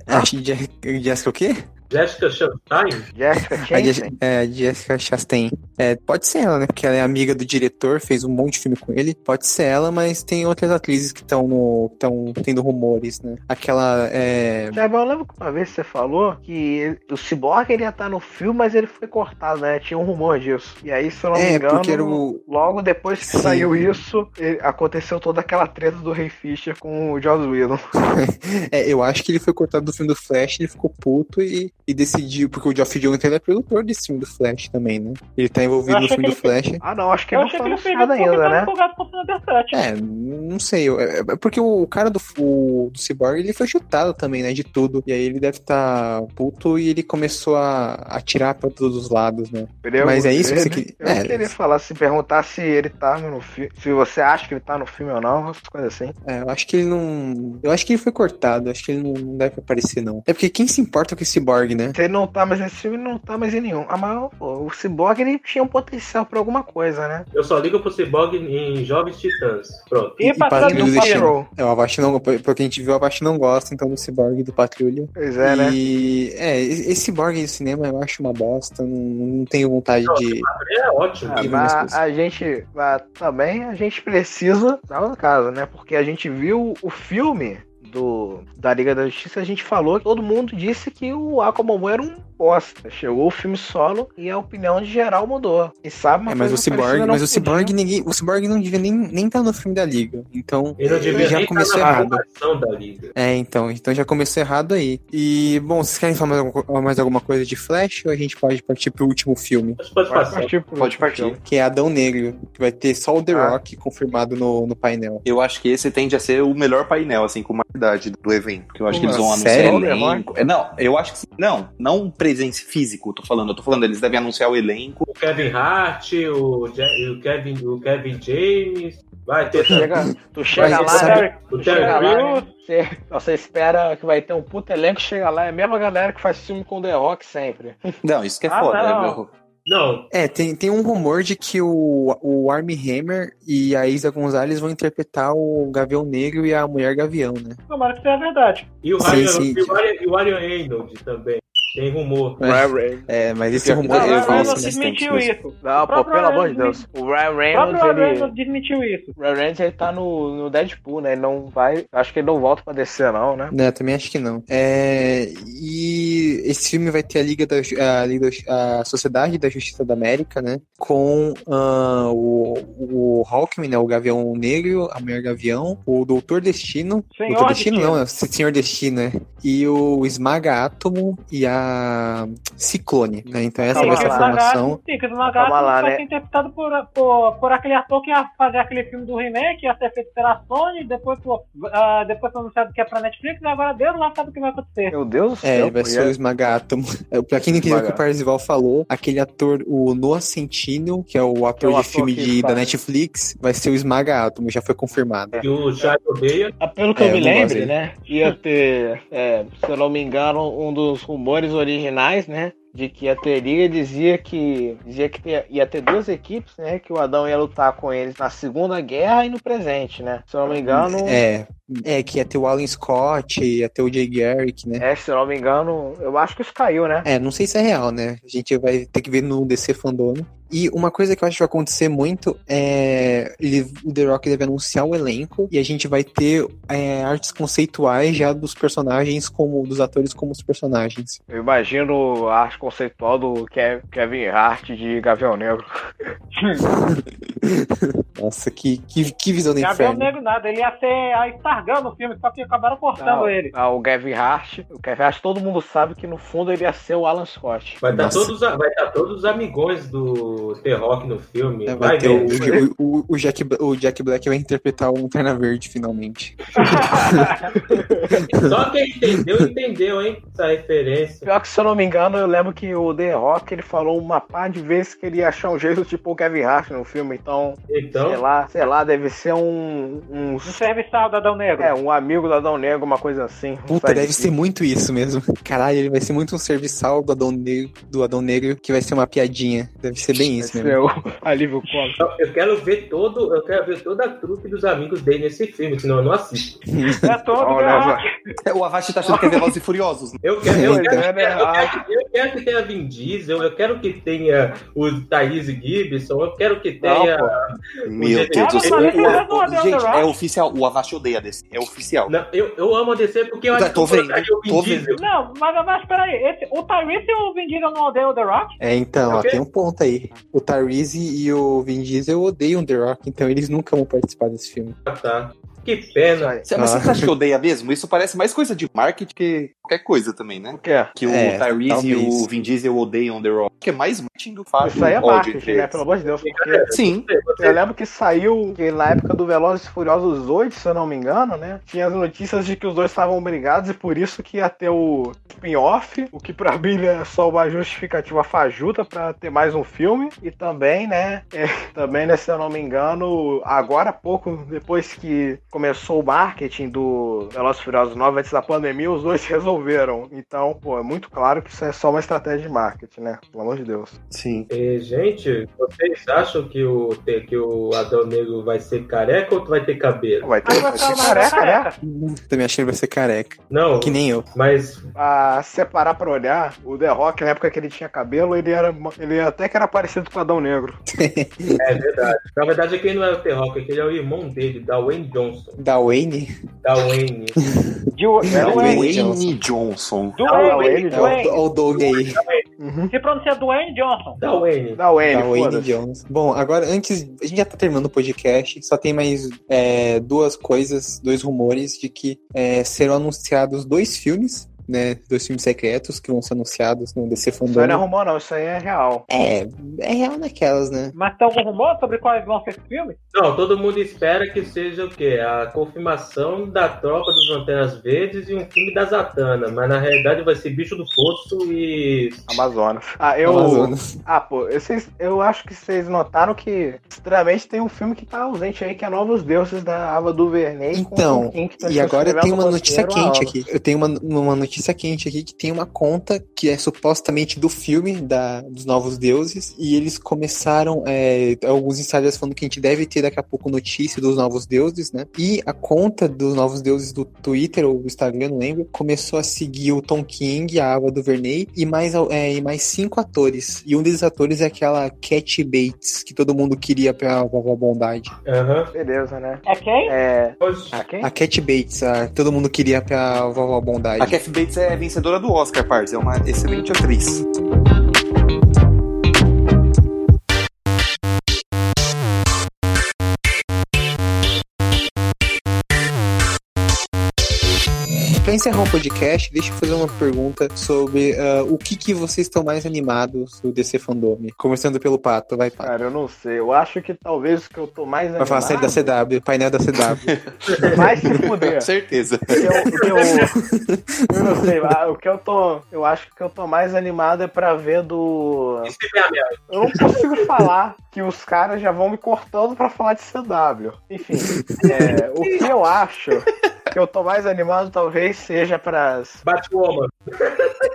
Acho que Je- Jessica o quê? Jessica Chastain? Jessica A Chastain. É, Jessica Chastain. É, pode ser ela, né? Porque ela é amiga do diretor, fez um monte de filme com ele. Pode ser ela, mas tem outras atrizes que estão no. estão tendo rumores, né? Aquela. É... Já, eu lembro que uma vez você falou que o Cyborg ele ia estar no filme, mas ele foi cortado, né? Tinha um rumor disso. E aí, se eu não me É, engano, porque era o. logo depois que Sim. saiu isso, aconteceu toda aquela treta do Ray Fisher com o Joss Whedon. É, eu acho que ele foi cortado do filme do Flash, ele ficou puto e, e decidiu, porque o Geoff Jones ele é produtor desse filme do Flash também, né? Ele tá envolvido no filme do Flash. Ah, não, acho que eu não achei foi que ele fez ainda, né? empolgado com o Thunder 7. É, não sei. É é porque o cara do, o, do Cyborg, ele foi chutado também, né? De tudo. E aí ele deve estar puto e ele começou a atirar pra todos os lados, né? Eu- Mas é isso que você ele- que- Eu é. queria falar, se perguntar se ele tá no filme, se você acha que ele tá no filme ou não, coisas assim. É, eu acho que ele não. Eu acho que ele foi cortado. eu Acho que ele não, não deve aparecer, não. É porque quem se importa com esse Cyborg, né? Se ele não tá mais nesse filme, não tá mais em nenhum. Ah, mas pô, o Cyborg ele tinha um potencial pra alguma coisa, né? Eu só ligo pro Cyborg em Jovens Titãs. Pronto. E Patrulha Patrulha do do. Patrol. É, o Avast não. Porque a gente viu, o Avast não gosta, então, do Cyborg e do Patrulha. Pois é, né? E. É, esse Cyborg no cinema eu acho uma bosta. Não, não tenho vontade de. É ótimo. Ah, E mas a gente ah, também a gente precisa dar no caso, né? Porque a gente viu o filme do da Liga da Justiça, a gente falou que todo mundo disse que o Aquaman era um bosta. Chegou o filme solo e a opinião de geral mudou. E sabe uma É, mas o Cyborg, mas o Cyborg ninguém, o Cyborg não devia nem nem tá no filme da Liga. Então, Ele não devia já nem começou na errado. formação da liga. É, então, então já começou errado aí. E bom, vocês querem falar mais, alguma- mais alguma coisa de Flash ou a gente pode partir pro último filme, Mas pode partir pro Pode partir. filme. que é Adão Negro, que vai ter só o The Ah. Rock confirmado no, no painel. Eu acho que esse tende a ser o melhor painel, assim, com qualidade do evento. Que eu acho que eles vão anunciar sério? É, Não, eu acho que sim. Não, não presença físico, tô falando. Eu tô falando, eles devem anunciar o elenco. O Kevin Hart, o, Je- o Kevin, o Kevin James. Vai ter Tu chega, tu chega lá, sabe- né? Tu chega lá, né? Você, você espera que vai ter um puto elenco, chega lá, é a mesma galera que faz filme com The Rock sempre. Não, isso que é Ah, foda. não. é meu- Não, É, tem, tem um rumor de que o, o Armie Hammer e a Isa Gonzalez vão interpretar o Gavião Negro e a Mulher Gavião, né? Tomara que seja verdade. e o Sim, Ryan, sim. e o Ryan, e o Ryan Reynolds também. Tem rumor. É, mas esse Não, rumor Não, o Ryan falo Reynolds desmentiu isso. Não, O pô, pelo amor de Deus. O Ryan O Reynolds, Ryan ele. Reynolds desmentiu isso. O Ryan Reynolds ele tá no, no Deadpool, né? Ele não vai. Acho que ele não volta pra descer, não, né? Né, também acho que não. É, e esse filme vai ter a Liga da a, Liga da- a Sociedade da Justiça da América, né? Com ah, o, o Hawkman, né? O Gavião Negro, a Mulher Gavião, o Doutor Destino. Senhor Doutor Destino, Destino. não, é o Senhor Destino, né? E o Esmaga Átomo e a a Ciclone, né? Então essa Calma vai ser a formação. Sim, que o Nagato vai né? ser interpretado por, por, por aquele ator que ia fazer aquele filme do remake, ia ser feito pela Sony, depois, pô, ah, depois foi anunciado que é pra Netflix, e agora Deus lá sabe o que vai acontecer. Meu Deus do É, céu. ele vai ser o e Esmagátomo. É, Pra quem não entendeu o que o. Parzival falou, aquele ator, o Noah Centineo, que é o ator o de ator filme de, da. Netflix, vai ser o Esmagátomo, já foi confirmado. Que o Chai odeia. Ah, Pelo que É, eu me dele. né? Ia ter, é, se eu não me engano, um dos rumores originais, né? De que a teoria dizia que dizia que ia- ter duas equipes, né? Que o Adão ia lutar com eles na Segunda Guerra e no presente, né? Se eu não me engano, É, é, que ia ter o Alan Scott, ia ter o Jay Garrick, né? é, se eu não me engano, eu acho que isso caiu, né? É, não sei se é real, né? A gente vai ter que ver no DC Fandom. E uma coisa que eu acho que vai acontecer muito é ele, o The Rock deve anunciar o elenco e a gente vai ter é, artes conceituais já dos personagens como dos atores como os personagens. Eu imagino a arte conceitual do Kev- Kevin Hart de Gavião Negro. Nossa, que, que, que visão do inferno. Negro nada, ele ia ser a Stargirl no filme, só que acabaram cortando Não, ele. ah, o Kevin Hart, o Kevin Hart, todo mundo sabe que no fundo ele ia ser o Alan Scott. Vai estar Nossa. todos, vai tá todos os amigões do The-Rock no filme. É, vai vai ter ver. o, o, o, o Jack, o Jack Black vai interpretar o Lanterna Verde finalmente. Só quem entendeu, entendeu, hein? Essa referência. Pior que, se eu não me engano, eu lembro que o The Rock ele falou uma par de vezes que ele ia achar um jeito tipo o Kevin Hart no filme, então, Então, sei lá, sei lá, deve ser um. um Um serviçal do Adão Negro. é, um amigo do Adão Negro, uma coisa assim. Puta, deve ser muito isso mesmo. Caralho, ele vai ser muito um serviçal do Adão Negro, do Adão Negro que vai ser uma piadinha. Deve ser bem isso Esse mesmo. é o alívio cômico. eu quero ver todo, eu quero ver toda a trupe dos amigos dele nesse filme, senão eu não assisto. É todo Olha, Rock. O Avast tá achando que é Velozes e Furiosos. né? Eu quero, eu Então, quero, é eu verdade. quero, eu quero que tenha Vin Diesel, eu quero que tenha o Thaís Gibson, eu quero que tenha. Meu Gente, Deus do céu. não Gente, é oficial. O Avast odeia desse. É oficial. Não, eu, eu amo a DC porque eu Tá, acho que tô eu vendo, colocaria o Vin tô Diesel. Não, mas, mas peraí, esse, o Tyrese e o Vin Diesel não odeiam o The Rock? É, então, ó, tem um ponto aí. O Tyrese e o Vin Diesel odeiam The Rock, então eles nunca vão participar desse filme. Ah, tá. Que pena. Cê- Mas Ah. você acha que odeia mesmo? Isso parece mais coisa de marketing que qualquer coisa também, né? O quê? Que o É, Tyrese e talvez. o Vin Diesel odeiam The Rock. Que é mais marketing do fato. Isso aí é marketing, né? Pelo amor de Deus. Porque Sim. eu lembro que saiu que na época do Velozes e Furiosos 8, se eu não me engano, né? Tinha as notícias de que os dois estavam brigados e por isso que ia ter o spin-off, o que pra mim é só uma justificativa fajuta pra ter mais um filme. E também, né? é, também, né, se eu não me engano, agora há pouco, depois que começou o marketing do Velozes e Furiosos 9, antes da pandemia, os dois se resolveram. Então, pô, é muito claro que isso é só uma estratégia de marketing, né? Pelo amor de Deus. Sim. E, gente, vocês acham que o, que o Adão Negro vai ser careca ou vai ter cabelo? Vai ter Aí vai vai ser ser uma careca, né? careca. Também achei que ele vai ser careca. Não, Que nem eu. mas a separar pra olhar, o The Rock, na época que ele tinha cabelo, ele era. Ele até que era parecido com o Adão Negro. é verdade. Na verdade, aquele não é o T-Rock, aquele é o irmão dele, da Wayne Johnson. Da Wayne? Da Wayne. De, É, Dwayne. Wayne Johnson. Ah, Dwayne, ele- É o, Dwayne. Doug aí. Uhum. Se pronuncia Dwayne Johnson. Da Wayne. Da Wayne, Da Wayne. Jones. Bom, agora antes. A gente já tá terminando o podcast. Só tem mais é, duas coisas, dois rumores de que é, serão anunciados dois filmes. Né, dois filmes secretos que vão ser anunciados no DC Isso aí não é Fandom. rumor, não, isso aí é real. É, é real naquelas, né? Mas tem algum rumor sobre quais vão ser esses filmes? Não, todo mundo espera que seja o quê? A confirmação da tropa dos Lanternas Verdes e um filme da Zatanna. Mas na realidade vai ser Bicho do Poço e. Amazonas. Ah, eu. Amazonas. Ah, pô, vocês, eu acho que vocês notaram que estranhamente tem um filme que tá ausente aí, que é Novos Deuses da Ava DuVernay. com Então, Tom King, que tá E agora escrevendo tem uma notícia quente aqui. Eu tenho uma, uma notícia quente aqui que tem uma conta que é supostamente do filme da, dos Novos Deuses. E eles começaram. é, alguns insiders falando que a gente deve ter daqui a pouco notícia dos Novos Deuses, né? E a conta dos Novos Deuses do Twitter ou do Instagram, não lembro, começou a seguir o Tom King, a Ava DuVernay e mais, é, e mais cinco atores. E um desses atores é aquela Cat Bates, que todo mundo queria pra Vovó Bondade. Aham. Beleza, né? É quem? É. Oxe. Ah, quem? A Cat Bates, a, todo mundo queria pra Vovó Bondade. A Kathy Bates é vencedora do Oscar, Pards. É uma excelente atriz. Pra encerrar o podcast, deixa eu fazer uma pergunta sobre uh, o que, que vocês estão mais animados do DC Fandome. Começando pelo Pato, vai, Pato. Cara, eu não sei. Eu acho que talvez o que eu tô mais Vai falar série da CW, painel da CW. Vai se fuder. Certeza. Eu, eu, eu não sei, ah, o que eu tô. Eu acho que o que eu tô mais animado é pra ver do. Eu não consigo falar que os caras já vão me cortando pra falar de CW. Enfim, é, o que eu acho que eu tô mais animado talvez seja pras. Batwoman.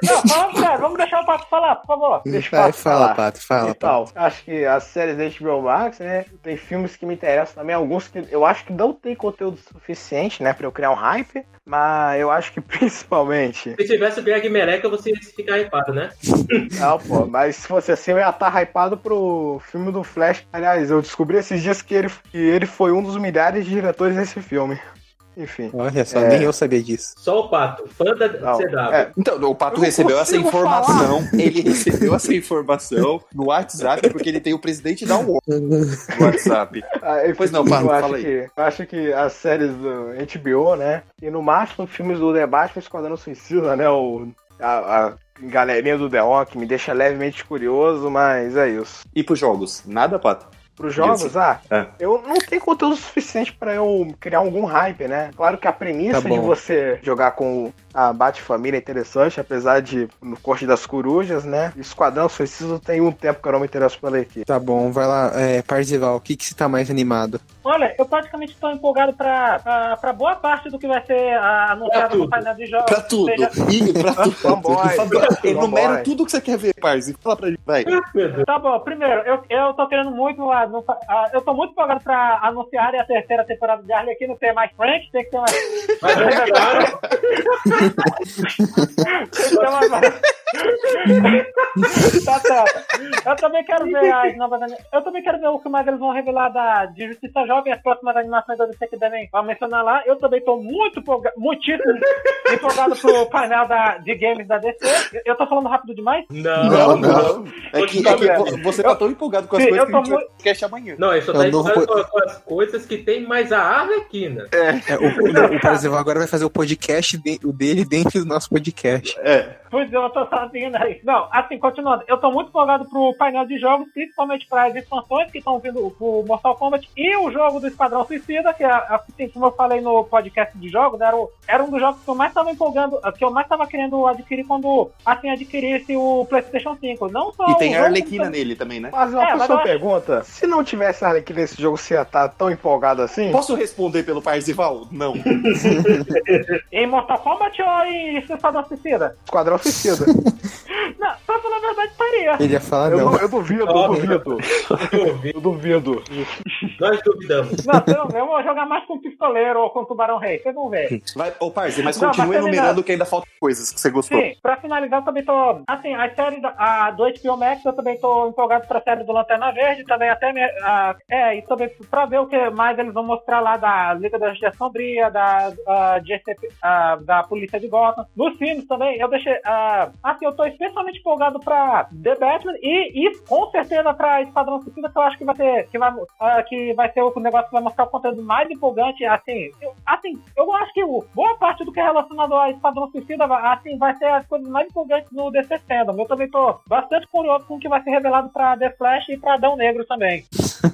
Não, vamos, sério, vamos deixar o Pato falar, por favor. Deixa o Vai, Pato fala, falar. Pato, fala, Então, Pato. acho que as séries da HBO Max, né? Tem filmes que me interessam também, alguns que eu acho que não tem conteúdo suficiente, né, pra eu criar um hype, mas eu acho que principalmente. Se tivesse o Greg Mereca, você ia ficar hypado, né? Não, pô, mas se fosse assim, eu ia estar hypado pro filme do Flash. Aliás, eu descobri esses dias que ele, que ele foi um dos milhares de diretores desse filme. Enfim. Olha só, É. nem eu sabia disso. Só o Pato, fã da Não, CW. é, Então, o Pato Eu recebeu essa informação. Ele recebeu essa informação no WhatsApp porque ele tem o presidente da UOL no WhatsApp. Ah, enfim, Pois não, Pato, eu acho fala aí. que, eu acho que as séries do HBO, né? E no máximo filmes do The Batman Esquadrão Suicida, né? O, a, a galerinha do The Rock me deixa levemente curioso, mas é isso. E pros jogos? Nada, Pato? Pros jogos, Isso. ah, É. eu não tenho conteúdo suficiente pra eu criar algum hype, né? Claro que a premissa Tá de você jogar com a Bat-Família é interessante, apesar de no Corte das Corujas, né? Esquadrão Suicida tem um tempo que eu não me interesso pela equipe. Tá bom, vai lá, é, Parzival, o que, que você tá mais animado? Olha, eu praticamente estou empolgado pra boa parte do que vai ser ah, anunciado no painel de jogos. Pra tudo. Seja- E pra tudo. Fanboy. Enumera tudo que você quer ver, Parzi. Fala pra ele, vai. Deus. Tá bom, primeiro, eu, eu tô querendo muito. ah, no- ah, eu tô muito empolgado pra anunciarem a terceira temporada de Harley Quinn. Não tem mais Frank, tem que ter mais. Mas é agora, tem que ter mais. tá certo. Eu também quero ver as novas. Eu também quero ver o que mais eles vão revelar da, de Justiça Jovem, as próximas animações da DC que devem mencionar lá. Eu também tô muito empolgado, muitíssimo empolgado pro painel da, de games da DC. Eu- Eu tô falando rápido demais? não, Não, não. não. É que, é que você tá tão empolgado com as Sim, coisas eu que a gente vai podcast amanhã. Não, ele só É tá empolgado com, com as coisas que tem mais a Arlequina. É, o, não, o Parzival agora vai fazer o podcast de- o dele dentro do nosso podcast. É. Pois eu tô sozinho, né? Não, assim, continuando. Eu tô muito empolgado pro painel de jogos, principalmente para as expansões que estão vindo pro Mortal Kombat e o jogo do Esquadrão Suicida, que, é, assim, como eu falei no podcast de jogos, era, o- era um dos jogos que eu mais tava empolgando, que eu mais tava querendo adquirir quando, assim, adquirisse o PlayStation 5. Não só E tem a jogo, Arlequina como- nele também, né? Mas uma É, mas pessoa acho- pergunta, se não tivesse Arlequina nesse jogo, você ia estar tão empolgado assim? Posso responder pelo Parzival? Não. Em Mortal Kombat ou em Esquadrão Suicida? Esquadrão Suicida. Não, pra falar a verdade, estaria. Ele ia falar Eu, não. eu duvido, eu. Duvido. Eu duvido. Nós duvidamos. Não, você não vê, eu vou jogar mais com Pistoleiro ou com Tubarão Rei, vocês vão ver. Vai, ô, Parzi, mas Não, continua mas enumerando que ainda faltam coisas que você gostou. Sim, pra finalizar, eu também tô. Assim, a série da, a, do HBO Max, eu também tô empolgado pra série do Lanterna Verde, também até. Me, a, é, e também pra ver o que mais eles vão mostrar lá da Liga da Justiça Sombria, da, a, GCP, a, da Polícia de Gotham. Nos filmes também, eu deixei. a assim, eu tô especialmente empolgado pra The Batman e, e com certeza pra Esquadrão Suicida, que eu acho que vai ter. Que vai, que vai ser o negócio que vai mostrar o conteúdo mais empolgante. Assim, eu, assim, eu acho que o, boa parte do que é relacionado a Esquadrão Suicida vai- assim, vai ser as coisas mais empolgantes no DC Fandom. Eu também tô bastante curioso com o que vai ser revelado pra The Flash e pra Adão Negro também.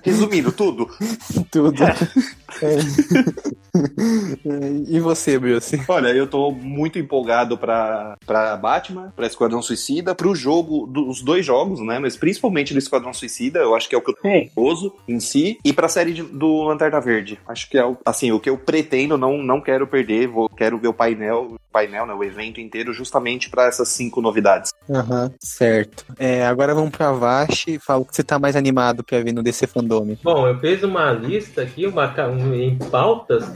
Resumindo, tudo. Tudo. É. E você, Bruce? Olha, eu tô muito empolgado pra, pra Batman, pra Esquadrão Suicida, pro jogo, dos dois jogos, né? Mas principalmente do Esquadrão Suicida, eu acho que é o que eu tô curioso em si, e pra série de- do Lanterna Verde. Acho que é o, assim, o que eu pretendo, não, não quero perder, vou, quero ver o painel, o painel, né? O evento inteiro, justamente pra essas cinco novidades. Aham, certo. É, agora vamos pra Vashi. Fala o que você tá mais animado pra ver no DC Fandome. Bom, eu fiz uma lista aqui, uma, um- em pautas,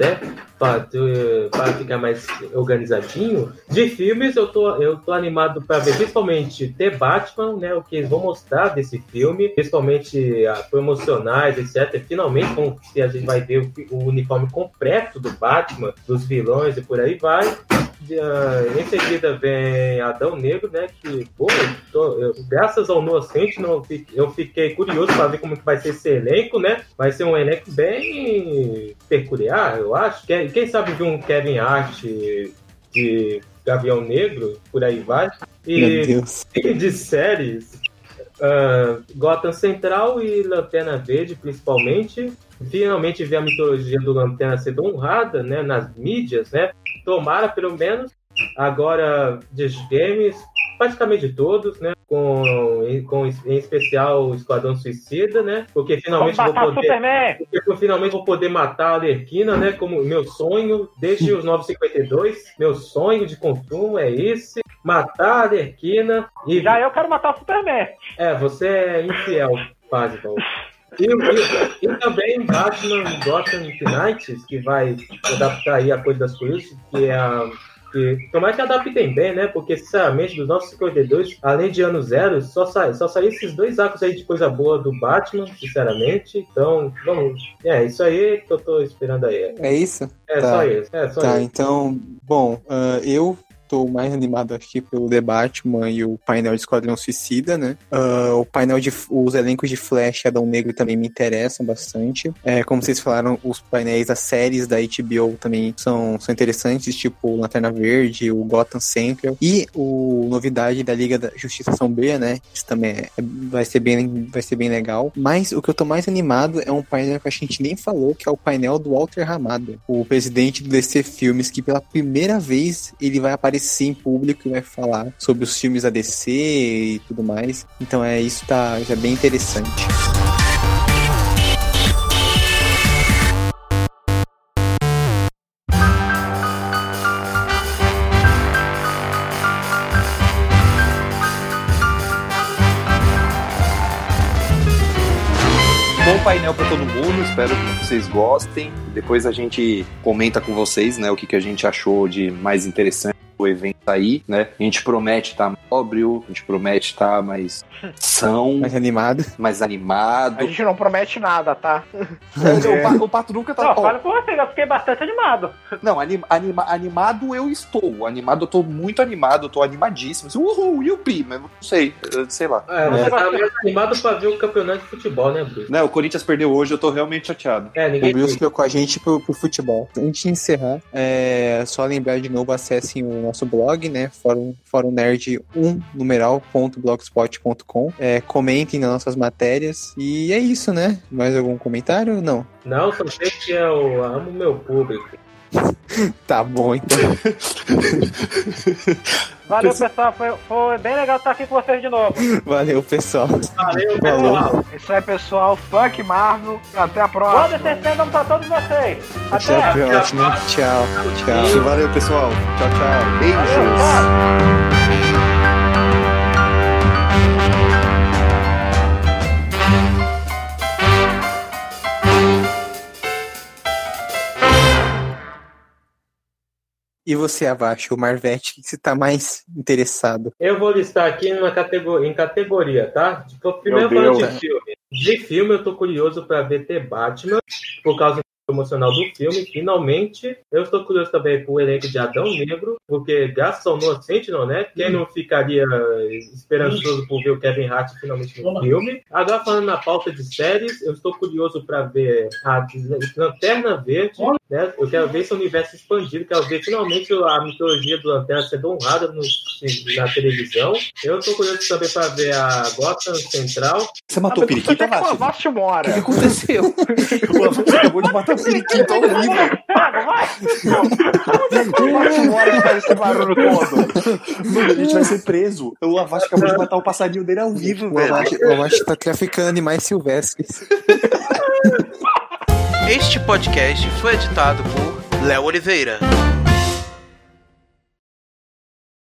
Para ficar mais organizadinho. De filmes, eu tô, eu tô animado para ver principalmente The Batman, né? O que eles vão mostrar desse filme, principalmente ah, promocionais, etc. Finalmente, vão, se a gente vai ver o, o uniforme completo do Batman, dos vilões e por aí vai. De, ah, em seguida vem Adão Negro, né? Que, pô, eu tô- eu- graças ao Inocente, não, eu fiquei curioso para ver como que vai ser esse elenco, né? Vai ser um elenco bem peculiar, eu acho. Quem, quem sabe ver um Kevin Hart de Gavião Negro, por aí vai. Meu E Deus. de séries, ah, Gotham Central e Lanterna Verde, principalmente. Finalmente ver a mitologia do Lanterna sendo honrada né, nas mídias, né? Tomara, pelo menos. Agora, de games, praticamente todos, né? Com, com em especial o Esquadrão Suicida, né? Porque finalmente vou matar o poder. Superman! Porque eu finalmente vou poder matar a Alerquina, né? Como meu sonho, desde os 952. Meu sonho de consumo é esse: matar a Alerquina e. Já eu quero matar o Superman. É, você é infiel, quase, Paulo. E, e- e também Batman Gotham Knights, que vai adaptar aí a coisa das coisas, que é a. Que, tomara que adaptem bem, né? Porque, sinceramente, dos 952, além de ano zero, só sai, só saiu esses dois arcos aí de coisa boa do Batman, sinceramente. Então, vamos. É, isso aí que eu tô esperando aí. É isso? É Tá. só isso. É só Tá, isso. então, bom, ah, eu tô mais animado aqui pelo The Batman e o painel de Esquadrão Suicida, né? Ah, o painel de os elencos de Flash e Adão Negro também me interessam bastante. É, como vocês falaram, os painéis das séries da HBO também são, são interessantes, tipo Lanterna Verde, o Gotham Central e o novidade da Liga da Justiça Sombria, né? Isso também é- vai ser bem vai ser bem legal. Mas o que eu tô mais animado é um painel que a gente nem falou, que é o painel do Walter Ramada, o presidente do DC Filmes, que pela primeira vez ele vai aparecer em público e vai falar sobre os filmes da DC e tudo mais. Então é isso tá já bem interessante. Bom painel pra todo mundo, espero que vocês gostem. Depois a gente comenta com vocês, né, o que, que a gente achou de mais interessante evento aí, né? A gente promete estar mais sóbrio, a gente promete estar mais são, Mais animado. mais animado. A gente não promete nada, tá? O, Pa- o Pato nunca tá. Não, fala por você, eu fiquei bastante animado. Não, anim- anima- animado eu estou. Animado eu tô muito animado, eu tô animadíssimo. Assim, Uhul, yupi, mas não sei, eu- sei lá. É, você tá mais animado pra ver o campeonato de futebol, né, Bruce? Não, o Corinthians perdeu hoje, eu tô realmente chateado. É, O ninguém. Wilson ficou com a gente pro, pro futebol. Antes de encerrar, é só lembrar de novo, acessem o nosso blog, né? Fórum, fórum nerd 1 numeral.blogspot.com. É, comentem nas nossas matérias. E é isso, né? Mais algum comentário? Não. Não, só sei que eu amo meu público. Tá bom, então. Valeu, pessoal. Foi, foi bem legal estar aqui com vocês de novo. Valeu, pessoal. Valeu, Falou. pessoal. Isso aí, pessoal. Fuck Marvel. Até a próxima. descendo pra todos vocês. Até a Até. próxima. Tchau. Tchau. Valeu, pessoal. Tchau, tchau. Valeu, Beijos. tchau. E você, abaixo, o Marvete, o que você tá mais interessado? Eu vou listar aqui numa categoria, em categoria, tá? Tipo, primeiro falando de filme. De filme, eu tô curioso pra ver The Batman, por causa do promocional do filme, finalmente. Eu estou curioso também pro elenco de Adão Negro, porque ao Noah Sentinel, né? Quem não ficaria esperançoso por ver o Kevin Hart finalmente no filme. Agora falando na pauta de séries, eu estou curioso para ver a Lanterna Verde, né? Eu quero ver esse universo expandido, quero ver finalmente a mitologia do Lanterna sendo honrada no- na televisão. Eu estou curioso também para ver a Gotham Central. Você matou o Onde periquito, é que o Avast? O mora? que que aconteceu? o Avast acabou de matar o periquito ao vivo. Thiago, vai! O Avast que faz esse barulho todo. Mano, a gente vai ser preso. O Avast acabou de matar o passarinho dele ao vivo, O velho. Avachi, o Avachi tá traficando animais silvestres. Este podcast foi editado por Léo Oliveira.